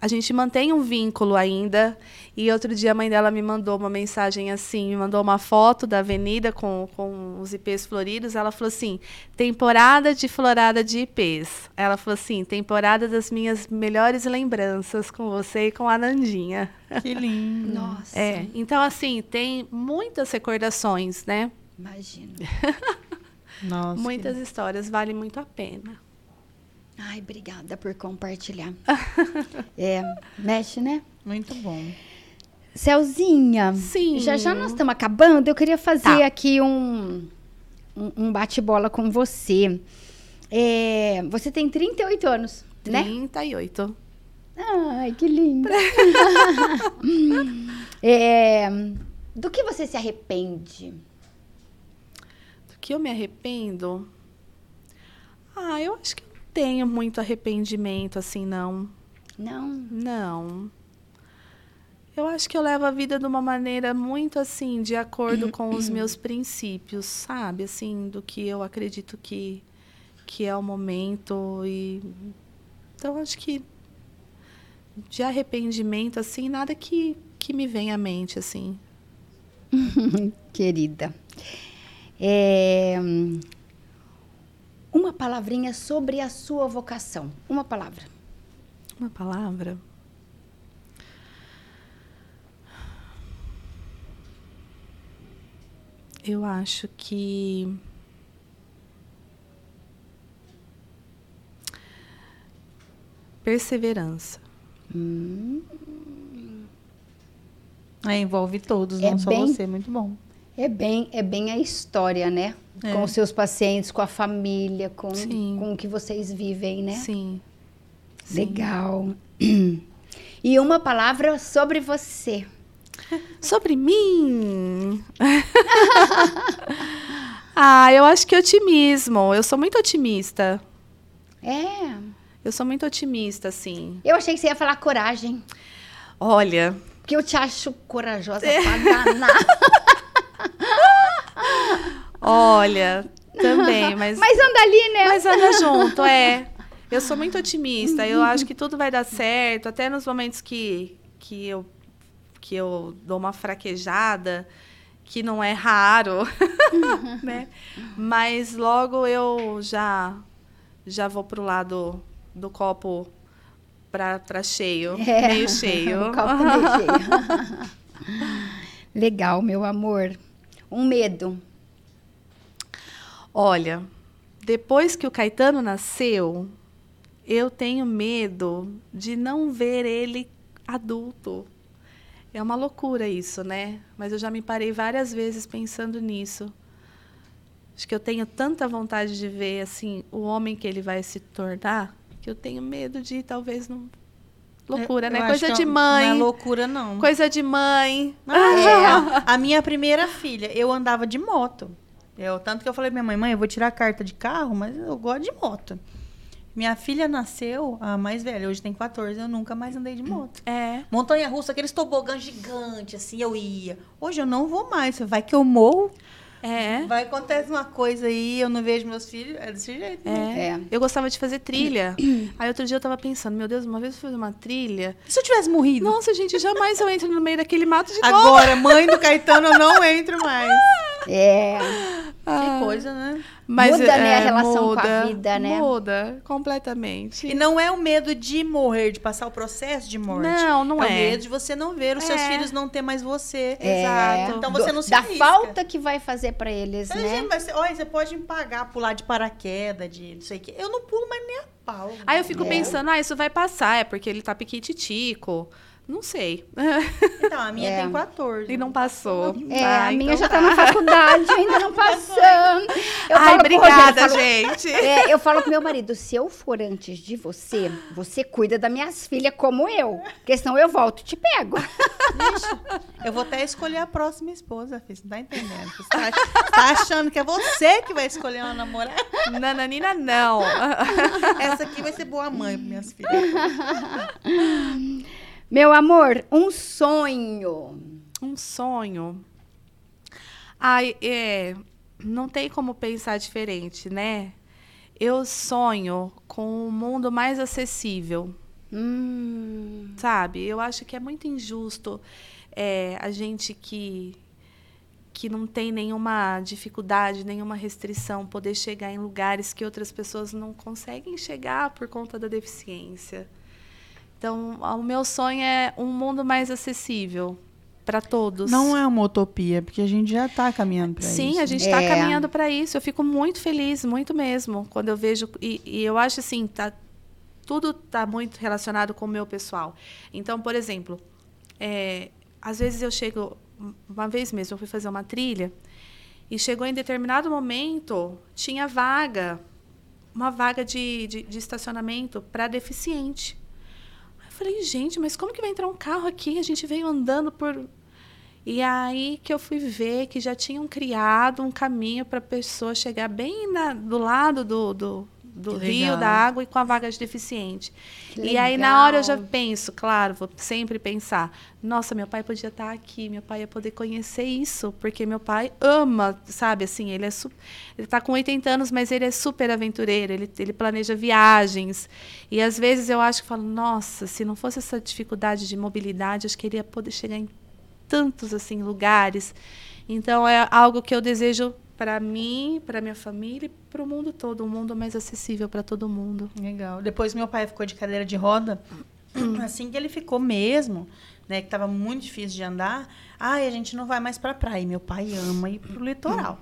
a gente mantém um vínculo ainda. E outro dia a mãe dela me mandou uma mensagem assim, me mandou uma foto da avenida com, com os IPs floridos. Ela falou assim: temporada de florada de IPs. Ela falou assim: temporada das minhas melhores lembranças com você e com a Nandinha. Que lindo. Nossa, É, então assim, tem muitas recordações, né? imagina. Nossa. Muitas histórias, vale muito a pena. Ai, obrigada por compartilhar. é, mexe, né? que- Muito bom. Celzinha, Sim. já já nós estamos acabando. Eu queria fazer Tá. aqui um, um, um bate-bola com você. É, você tem 38 anos, né? 38. Ai, que lindo. É, do que você se arrepende? Do que eu me arrependo? Ah, eu acho que eu não tenho muito arrependimento, assim, não. Não. Não. Eu acho que eu levo a vida de uma maneira muito assim, de acordo com os meus princípios, sabe? Assim, do que eu acredito que, que é o momento. E... Então, acho que de arrependimento, assim, nada que, que me venha à mente, assim. Querida. É, uma palavrinha sobre a sua vocação. Uma palavra. Uma palavra? Eu acho que. Perseverança. É, envolve todos, É não só bem- você. Muito bom. É bem, é bem a história, né? É. Com os seus pacientes, com a família, com, Sim. com o que vocês vivem, né? Sim. Sim. Legal. E uma palavra sobre você. Sobre mim. ah, eu acho que otimismo. Eu sou muito otimista. É. Eu sou muito otimista, assim. Eu achei que você ia falar coragem. Olha, Porque eu te acho corajosa É. pra danar. olha, também, mas Mas anda ali, né? Mas anda junto, é. Eu sou muito otimista. Eu acho que tudo vai dar certo, até nos momentos que, que, eu, que eu dou uma fraquejada, que não é raro, né? Mas logo eu já já vou pro lado do copo para cheio, É. meio cheio. O copo meio cheio. Legal, meu amor. Um medo. Olha, depois que o Caetano nasceu, eu tenho medo de não ver ele adulto. É uma loucura isso, né? Mas eu já me parei várias vezes pensando nisso. Acho que eu tenho tanta vontade de ver assim o homem que ele vai se tornar que eu tenho medo de talvez não loucura, Eu né? Coisa de Não mãe. é loucura, não. Coisa de mãe. Ah, A minha primeira filha, eu andava de moto. Eu, tanto que eu falei pra minha mãe, mãe, eu vou tirar a carta de carro, mas eu gosto de moto. Minha filha nasceu, a mais velha, hoje tem 14, eu nunca mais andei de moto. É. Montanha russa, aqueles tobogãs gigantes, assim, eu ia. Hoje eu não vou mais. Vai que eu morro, É. vai acontecer uma coisa aí, eu não vejo meus filhos. É desse jeito. né? É. É. Eu gostava de fazer trilha. Aí outro dia eu tava pensando, meu Deus, uma vez eu fiz uma trilha. E se eu tivesse morrido? Nossa, gente, jamais eu entro no meio daquele mato de novo. Agora, mãe do Caetano, eu não entro mais. É. Que coisa, né? Mas, Muda, né, a é, relação com a muda, vida, né? Muda, completamente. E não é o medo de morrer, de passar o processo de morte. Não, não é. é. o medo de você não ver os seus É. filhos não ter mais você. É. Exato. Então você não se Da arrisca. falta que vai fazer pra eles, Então, né? gente, mas você- olha, você pode me pagar, pular de paraquedas, de não sei o quê. Eu não pulo mais nem a pau. Aí eu fico É. pensando, ah, isso vai passar, é porque ele tá piquititico. Não sei. Então, a minha É. tem 14. E não passou. É, Ah, a minha então já tá na faculdade, ainda não passando. Eu Ai, obrigada, Rogério, eu falo- gente. É, eu falo pro meu marido, se eu for antes de você, você cuida das minhas filhas como eu. Porque senão eu volto e te pego. Eu vou até escolher a próxima esposa, filho. Você não tá entendendo. Você tá, tá achando que é você que vai escolher uma namorada? Nananina, não. Essa aqui vai ser boa mãe para minhas filhas. Meu amor, um sonho. Um sonho. Ai, é, não tem como pensar diferente, né? Eu sonho com um mundo mais acessível, Hum, sabe? Eu acho que é muito injusto é, a gente que que não tem nenhuma dificuldade, nenhuma restrição, poder chegar em lugares que outras pessoas não conseguem chegar por conta da deficiência. Então, o meu sonho é um mundo mais acessível para todos. Não é uma utopia, porque a gente já tá caminhando para isso. Sim, a gente está É. caminhando para isso. Eu fico muito feliz, muito mesmo, quando eu vejo e, e eu acho assim, tá tudo está muito relacionado com o meu pessoal. Então, por exemplo, é, às vezes eu chego uma vez mesmo eu fui fazer uma trilha e chegou em determinado momento tinha vaga, uma vaga de, de, de estacionamento para deficiente. Falei, gente, mas como que vai entrar um carro aqui? A gente veio andando por e aí que eu fui ver que já tinham criado um caminho para a pessoa chegar bem na- do lado do, do, do rio, da água e com a vaga de deficiente. E aí na hora eu já penso, claro, vou sempre pensar, nossa, meu pai podia estar aqui, meu pai ia poder conhecer isso, porque meu pai ama, sabe, assim, ele é ele está com 80 anos, mas ele é super aventureiro, ele, ele planeja viagens. E às vezes eu acho que falo, nossa, se não fosse essa dificuldade de mobilidade, acho que ele ia poder chegar em tantos assim lugares. Então é algo que eu desejo para mim, para minha família e para o mundo todo, um mundo mais acessível para todo mundo. Legal. Depois meu pai ficou de cadeira de roda. Assim que ele ficou mesmo, né, que estava muito difícil de andar, ai, a gente não vai mais para praia. E meu pai ama ir pro litoral.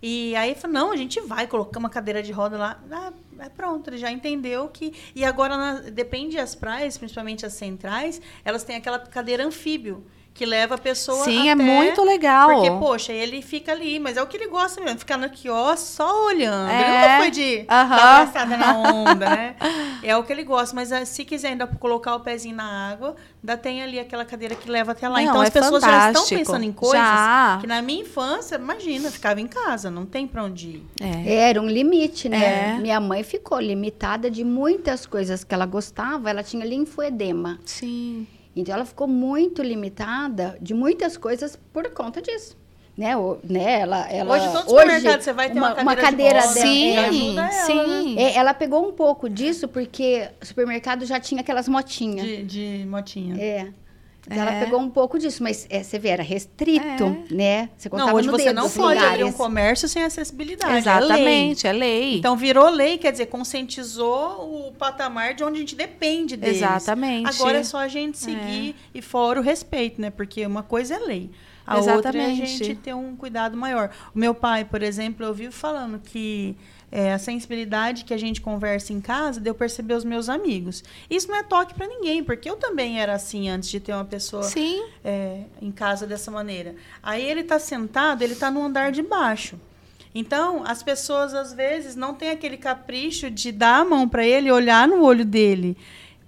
E aí falou, não, a gente vai, colocar uma cadeira de roda lá. Ah, é pronto, ele já entendeu que. E agora, na, depende das praias, principalmente as centrais, elas têm aquela cadeira anfíbio que leva a pessoa Sim, é até- muito legal. Porque, poxa, ele fica ali, mas é o que ele gosta mesmo, ficar no quiosque só olhando. Ele É. nunca foi de Aham. dar abraçada na onda, né? É o que ele gosta, mas ah, se quiser ainda colocar o pezinho na água, ainda tem ali aquela cadeira que leva até lá. Não, então é as pessoas já estão fantástico. pensando em coisas Já. que na minha infância, imagina, ficava em casa, não tem pra onde ir. É. Era um limite, né? É. Minha mãe ficou limitada de muitas coisas que ela gostava. Ela tinha linfoedema. Sim. Então ela ficou muito limitada de muitas coisas por conta disso. Né? O- né? Ela, ela, hoje, todo supermercado você vai ter uma, uma cadeira, cadeira de dela, Sim, e ajuda ela, sim. né? É, ela pegou um pouco disso porque o supermercado já tinha aquelas motinhas. De, de motinha. É. É. ela pegou um pouco disso, mas é, você vê, era restrito, né? Você contava Não, hoje você dedo não os pode abrir um comércio sem acessibilidade. é lei. Exatamente, é lei. Então virou lei, quer dizer, conscientizou o patamar de onde a gente depende deles. Exatamente. Agora é só a gente seguir e fora o respeito, né? Porque uma coisa é lei. A outra é a Exatamente. gente ter um cuidado maior. O meu pai, por exemplo, eu vivo falando que é, a sensibilidade que a gente conversa em casa deu perceber os meus amigos. Isso não é toque para ninguém, porque eu também era assim antes de ter uma pessoa Sim. é, em casa dessa maneira. Aí ele está sentado, ele está no andar de baixo. Então, as pessoas às vezes não têm aquele capricho de dar a mão para ele e olhar no olho dele.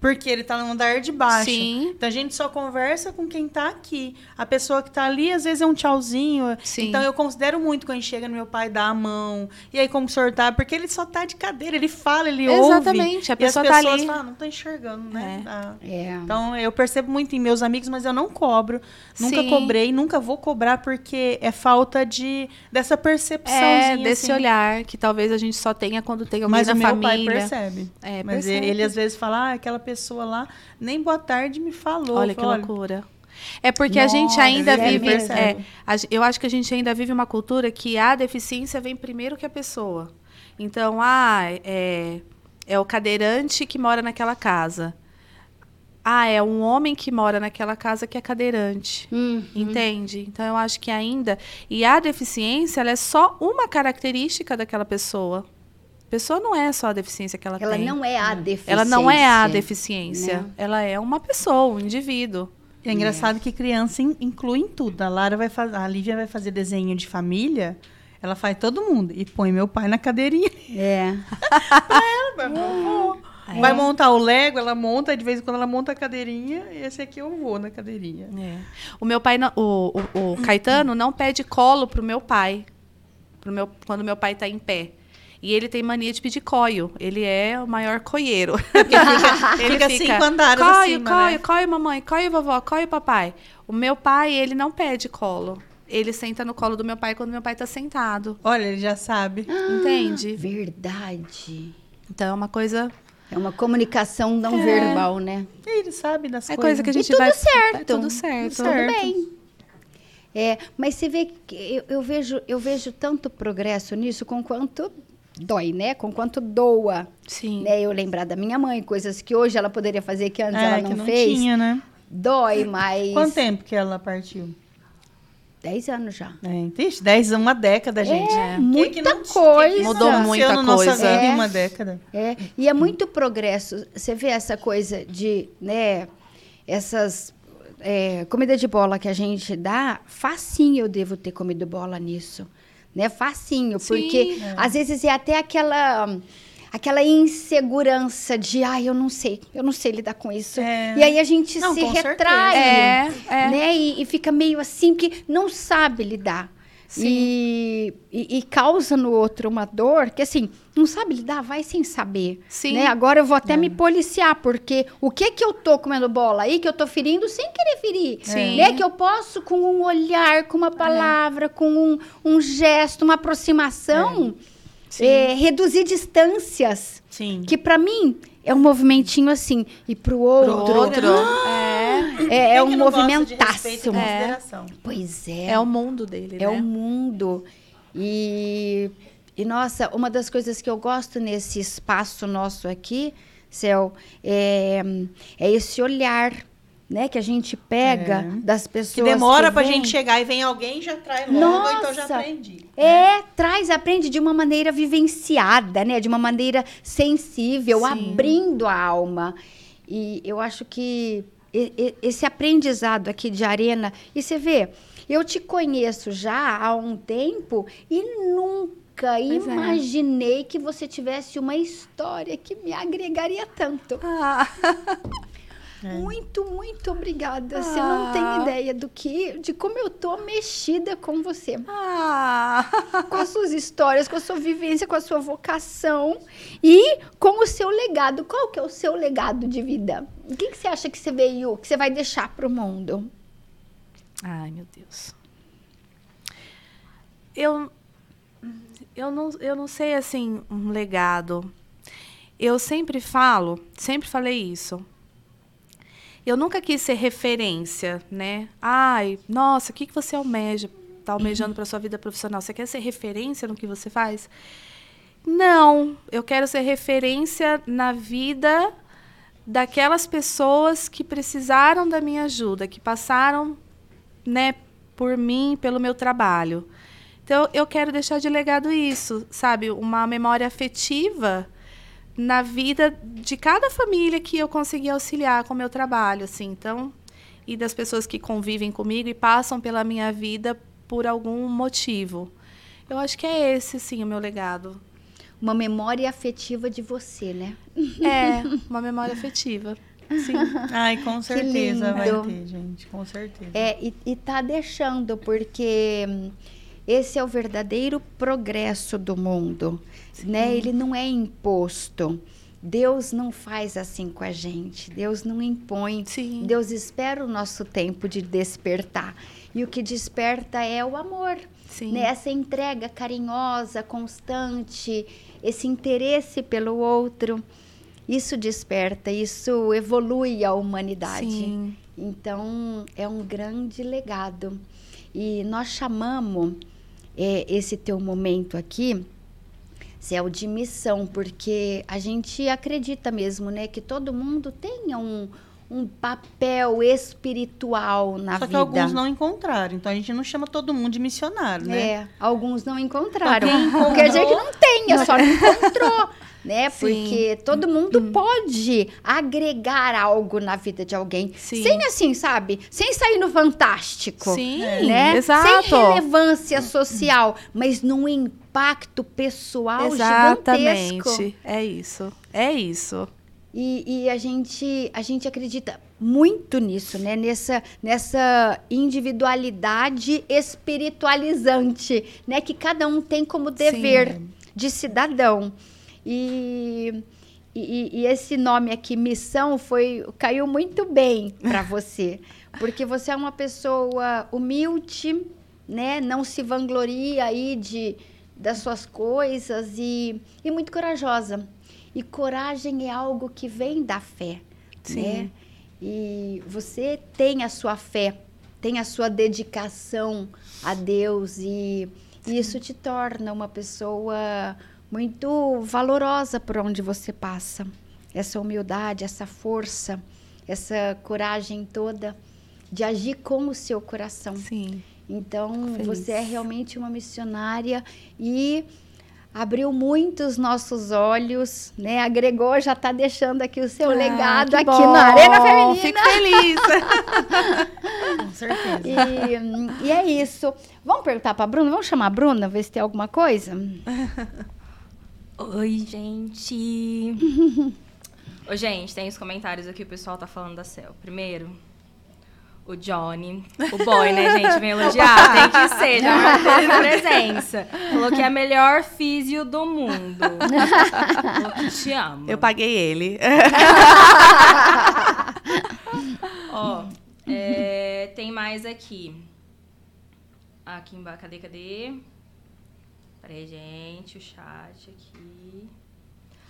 Porque ele está no andar de baixo. Sim. Então a gente só conversa com quem está aqui. A pessoa que está ali, às vezes, é um tchauzinho. Sim. Então eu considero muito quando a gente chega no meu pai dar a mão. E aí, como o senhor tá? Porque ele só tá de cadeira, ele fala, ele ouve. Exatamente, a pessoa e tá as pessoas ali. falam, "Ah, não tô enxergando, né? Ah, É. então, eu percebo muito em meus amigos, mas eu não cobro. Nunca Sim. cobrei, nunca vou cobrar, porque é falta de dessa percepção. É, desse olhar que talvez a gente só tenha quando tem alguém Mas na o meu pai família. percebe. É, mas percebe. ele, ele às vezes fala, ah, aquela pessoa lá nem boa tarde me falou. Olha Eu que loucura. É porque a gente Nossa, ainda vive. é, a eu acho que a gente ainda vive uma cultura que a deficiência vem primeiro que a pessoa. Então, ah, é, é o cadeirante que mora naquela casa. Ah, é um homem que mora naquela casa que é cadeirante. Hum. Entende? Então eu acho que ainda. E a deficiência, ela é só uma característica daquela pessoa. A pessoa não é só a deficiência que ela, Ela tem. não é a deficiência. Ela não é a deficiência. Né? Ela é uma pessoa, um indivíduo. É engraçado que criança in- inclui em tudo. A Lara vai fazer, a Lívia vai fazer desenho de família, ela faz todo mundo e põe meu pai na cadeirinha. É. Vai, vou. Vai montar o Lego, ela monta, de vez em quando ela monta a cadeirinha, e esse aqui eu vou na cadeirinha. É. O meu pai, não- o, o, o Caetano não pede colo pro meu pai. Pro meu, quando meu pai tá em pé. E ele tem mania de pedir coio. Ele é o maior coieiro. ele fica cinco andares coio, acima, coio, né?" coio, mamãe, coio, vovó, coio, papai. O meu pai, ele não pede colo. Ele senta no colo do meu pai quando meu pai tá sentado. Olha, ele já sabe. Entende? Verdade. Então é uma coisa. É uma comunicação não verbal, né? Ele sabe das É coisas. coisa que a gente E tudo vai. certo. É tudo certo. Tudo bem. É, mas você vê que eu, eu vejo, eu vejo tanto progresso nisso com quanto dói, né? Com quanto doa. Sim. Né? Eu lembrar da minha mãe, coisas que hoje ela poderia fazer que antes É, ela que não, não fez. tinha, né? Dói, mas. Quanto tempo que ela partiu? Dez anos já. É, ixi, 10 uma década, gente. É, Que muita que não- coisa. que que Mudou muita nossa coisa. vida em É. uma década. É, e é muito progresso. Você vê essa coisa de, né, essas é, comida de bola que a gente dá, facinho eu devo ter comido bola nisso, né? Facinho, Sim. porque às vezes é até aquela aquela insegurança de, ai, eu não sei, eu não sei lidar com isso. É. E aí a gente Não, se retrai, certeza. É, é. né? E, e fica meio assim que não sabe lidar. E, e, e causa no outro uma dor que, assim, não sabe lidar, vai sem saber. Sim. Né? Agora eu vou até me policiar, porque o que que eu tô comendo bola aí, que eu tô ferindo sem querer ferir. Sim. Né? Que eu posso, com um olhar, com uma palavra, com um, um gesto, uma aproximação, é, reduzir distâncias. Sim. Que pra mim é um movimentinho assim, e pro outro, Pro outro. É. é, é Quem um movimentaço. É. consideração? Pois é. É o mundo dele, É né? o mundo. E, e, nossa, uma das coisas que eu gosto nesse espaço nosso aqui, Céu, é, é esse olhar né, que a gente pega é. das pessoas. Que demora que pra gente chegar e vem alguém já traz logo, Nossa, então já aprendi. É, traz, aprende de uma maneira vivenciada, né? De uma maneira sensível, Sim. abrindo a alma. E eu acho que esse aprendizado aqui de arena, e você vê, eu te conheço já há um tempo e nunca pois é. imaginei é. que você tivesse uma história que me agregaria tanto. Ah. É. Muito, muito obrigada. Ah. Você não tem ah. ideia do que, de como eu tô mexida com você. Ah. Com as suas histórias, com a sua vivência, com a sua vocação e com o seu legado. Qual que é o seu legado de vida? O que, que você acha que você veio, que você vai deixar para o mundo? Ai, meu Deus. Eu, eu, não, eu não sei, assim, um legado. Eu sempre falo, sempre falei isso eu nunca quis ser referência, né? Ai, nossa, o que, que você almeja? Está almejando para sua vida profissional? Você quer ser referência no que você faz? Não, eu quero ser referência na vida daquelas pessoas que precisaram da minha ajuda, que passaram, né, por mim, pelo meu trabalho. Então, eu quero deixar de legado isso, sabe? Uma memória afetiva na vida de cada família que eu consegui auxiliar com o meu trabalho, assim. Então, e das pessoas que convivem comigo e passam pela minha vida por algum motivo. Eu acho que é esse, sim, o meu legado. Uma memória afetiva de você, né? É, uma memória afetiva. Sim. Ai, com certeza vai ter, gente, com certeza. É, e, e tá deixando, porque esse é o verdadeiro progresso do mundo, Sim. né? Ele não é imposto. Deus não faz assim com a gente. Deus não impõe. Sim. Deus espera o nosso tempo de despertar. E o que desperta é o amor. Né? Essa entrega carinhosa, constante, esse interesse pelo outro. Isso desperta, isso evolui a humanidade. Sim. Então, é um grande legado. E nós chamamos é, esse teu momento aqui, Céu, de missão, porque a gente acredita mesmo, né, que todo mundo tenha um, um papel espiritual na Só vida. Só que alguns não encontraram, então a gente não chama todo mundo de missionário, né? É, alguns não encontraram. Quer dizer que não tem, é só não encontrou. né? Sim. Porque todo mundo hum. pode agregar algo na vida de alguém. Sim. Sem assim, sabe? Sem sair no fantástico. Sim, né? exato. Sem relevância social, mas num impacto pessoal Exatamente. gigantesco. É isso. É isso. E, e, a, gente, a gente acredita muito nisso, né? Nessa, nessa individualidade espiritualizante, né? Que cada um tem como dever Sim. de cidadão. E, e, e, esse nome aqui, missão, foi caiu muito bem para você, porque você é uma pessoa humilde, né? Não se vangloria aí de das suas coisas e, e muito corajosa. E coragem é algo que vem da fé, Sim. né? E você tem a sua fé, tem a sua dedicação a Deus e, e isso te torna uma pessoa muito valorosa por onde você passa. Essa humildade, essa força, essa coragem toda de agir com o seu coração. Sim. Então, você é realmente uma missionária e abriu muito os nossos olhos, né? Agregou, já está deixando aqui o seu ah, legado aqui bom. na Arena Feminina. Fico feliz. Com certeza. E, e, é isso. Vamos perguntar para a Bruna? Vamos chamar a Bruna, ver se tem alguma coisa? Oi, gente. Ô, gente, tem os comentários aqui, o pessoal tá falando da Cel. Primeiro, o Johnny, o boy, né, gente? Vem elogiar, tem que ser, já marcou presença. Falou que é a melhor físio do mundo. Falou que te amo. Eu paguei ele. Ó, é, tem mais aqui. Aqui embaixo, cadê, cadê? Peraí, gente, o chat aqui.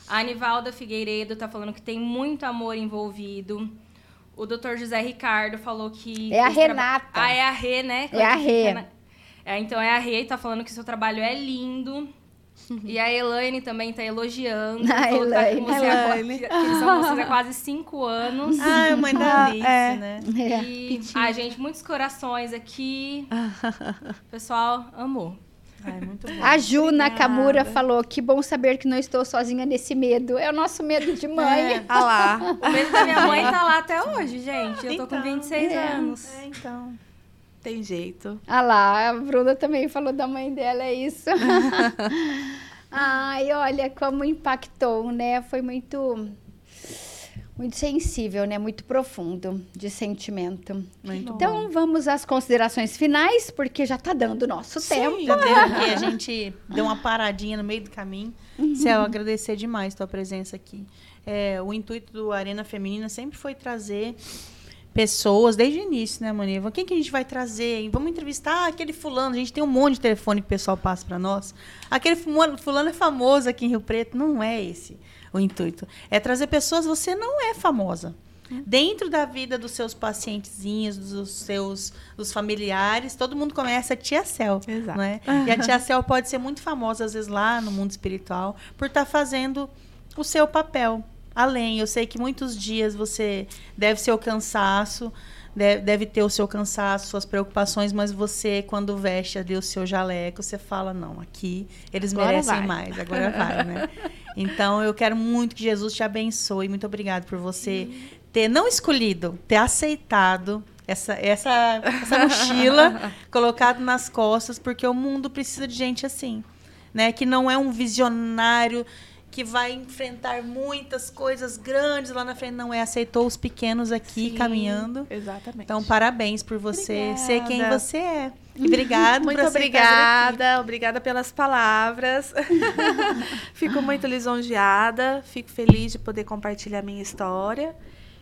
A Anivalda Figueiredo tá falando que tem muito amor envolvido. O doutor José Ricardo falou que. É a Renata. Ah, é a Rê, né? É a Rê. É, então é a Rei tá falando que seu trabalho é lindo. E a Elaine também tá elogiando. A falou que tá com Elaine. Elaine. que eles são vocês há quase cinco anos. Ah, mãe da Alice, é. né? É. E, ai, gente, muitos corações aqui. O pessoal amou. Ai. A Ju Obrigada. Nakamura falou: que bom saber que não estou sozinha nesse medo. É o nosso medo de mãe. É. Ah lá. O medo da minha mãe tá lá até hoje, gente. Eu tô com Então, 26 é. anos. É, então. Tem jeito. Ah lá, a Bruna também falou da mãe dela, é isso. Ai, olha como impactou, né? Foi muito muito sensível, né? Muito profundo de sentimento. Muito Então, vamos às considerações finais, porque já tá dando o nosso tempo. Já deu aqui, a gente deu uma paradinha no meio do caminho. Céu, agradecer demais tua presença aqui. É, o intuito do Arena Feminina sempre foi trazer pessoas, desde o início, né, Maniva? Quem que a gente vai trazer? Vamos entrevistar aquele fulano. A gente tem um monte de telefone que o pessoal passa para nós. Aquele fulano é famoso aqui em Rio Preto. Não é esse o intuito. É trazer pessoas, você não é famosa. Dentro da vida dos seus pacientezinhos, dos seus dos familiares, todo mundo conhece a tia Cel. Exato. Não é? E a tia Cel pode ser muito famosa, às vezes, lá no mundo espiritual, por estar fazendo o seu papel. Além, eu sei que muitos dias você deve ser o cansaço, deve, deve ter o seu cansaço, suas preocupações, mas você, quando veste ali o seu jaleco, você fala, não, aqui eles Agora merecem vai. mais, agora vai, né? Então, eu quero muito que Jesus te abençoe. Muito obrigada por você ter não escolhido, ter aceitado essa, essa, essa mochila colocado nas costas, porque o mundo precisa de gente assim, né? Que não é um visionário que vai enfrentar muitas coisas grandes lá na frente, não é aceitou os pequenos aqui Sim, caminhando. Exatamente. Então, parabéns por você ser quem Obrigada. você é. Obrigado Muito obrigada, obrigada pelas palavras. fico muito lisonjeada, fico feliz de poder compartilhar minha história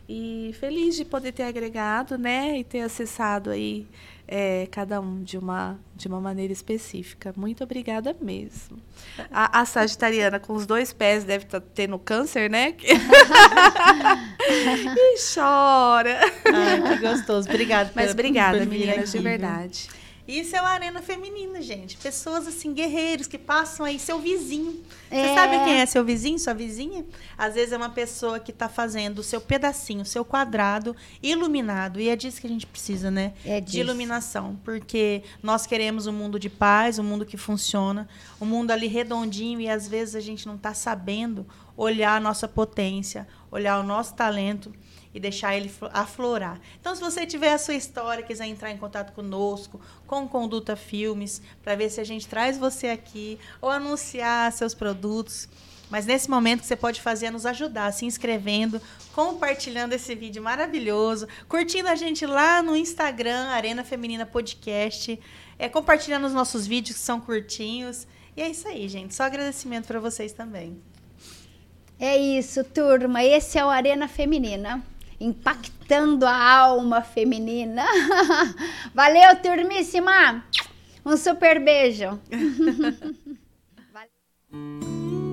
e feliz de poder ter agregado, né, e ter acessado aí é, cada um de uma de uma maneira específica. Muito obrigada mesmo. A, a sagitariana com os dois pés deve estar tendo câncer, né? e chora. Ai, que gostoso. Obrigada. Mas obrigada, meninas, de verdade. Isso é uma arena feminina, gente. Pessoas assim, guerreiros que passam aí, seu vizinho. Você É. sabe quem é seu vizinho, sua vizinha? Às vezes é uma pessoa que está fazendo o seu pedacinho, o seu quadrado iluminado. E é disso que a gente precisa, né? É de disso. iluminação. Porque nós queremos um mundo de paz, um mundo que funciona, um mundo ali redondinho e às vezes a gente não está sabendo olhar a nossa potência, olhar o nosso talento e deixar ele flo- aflorar. Então, se você tiver a sua história, quiser entrar em contato conosco, com Conduta Filmes, para ver se a gente traz você aqui ou anunciar seus produtos. Mas nesse momento que você pode fazer é nos ajudar, se inscrevendo, compartilhando esse vídeo maravilhoso, curtindo a gente lá no Instagram, Arena Feminina Podcast, é, compartilhando os nossos vídeos que são curtinhos. E é isso aí, gente. Só agradecimento para vocês também. É isso, turma. Esse é o Arena Feminina. Impactando a alma feminina. Valeu, turmíssima! Um super beijo. Valeu.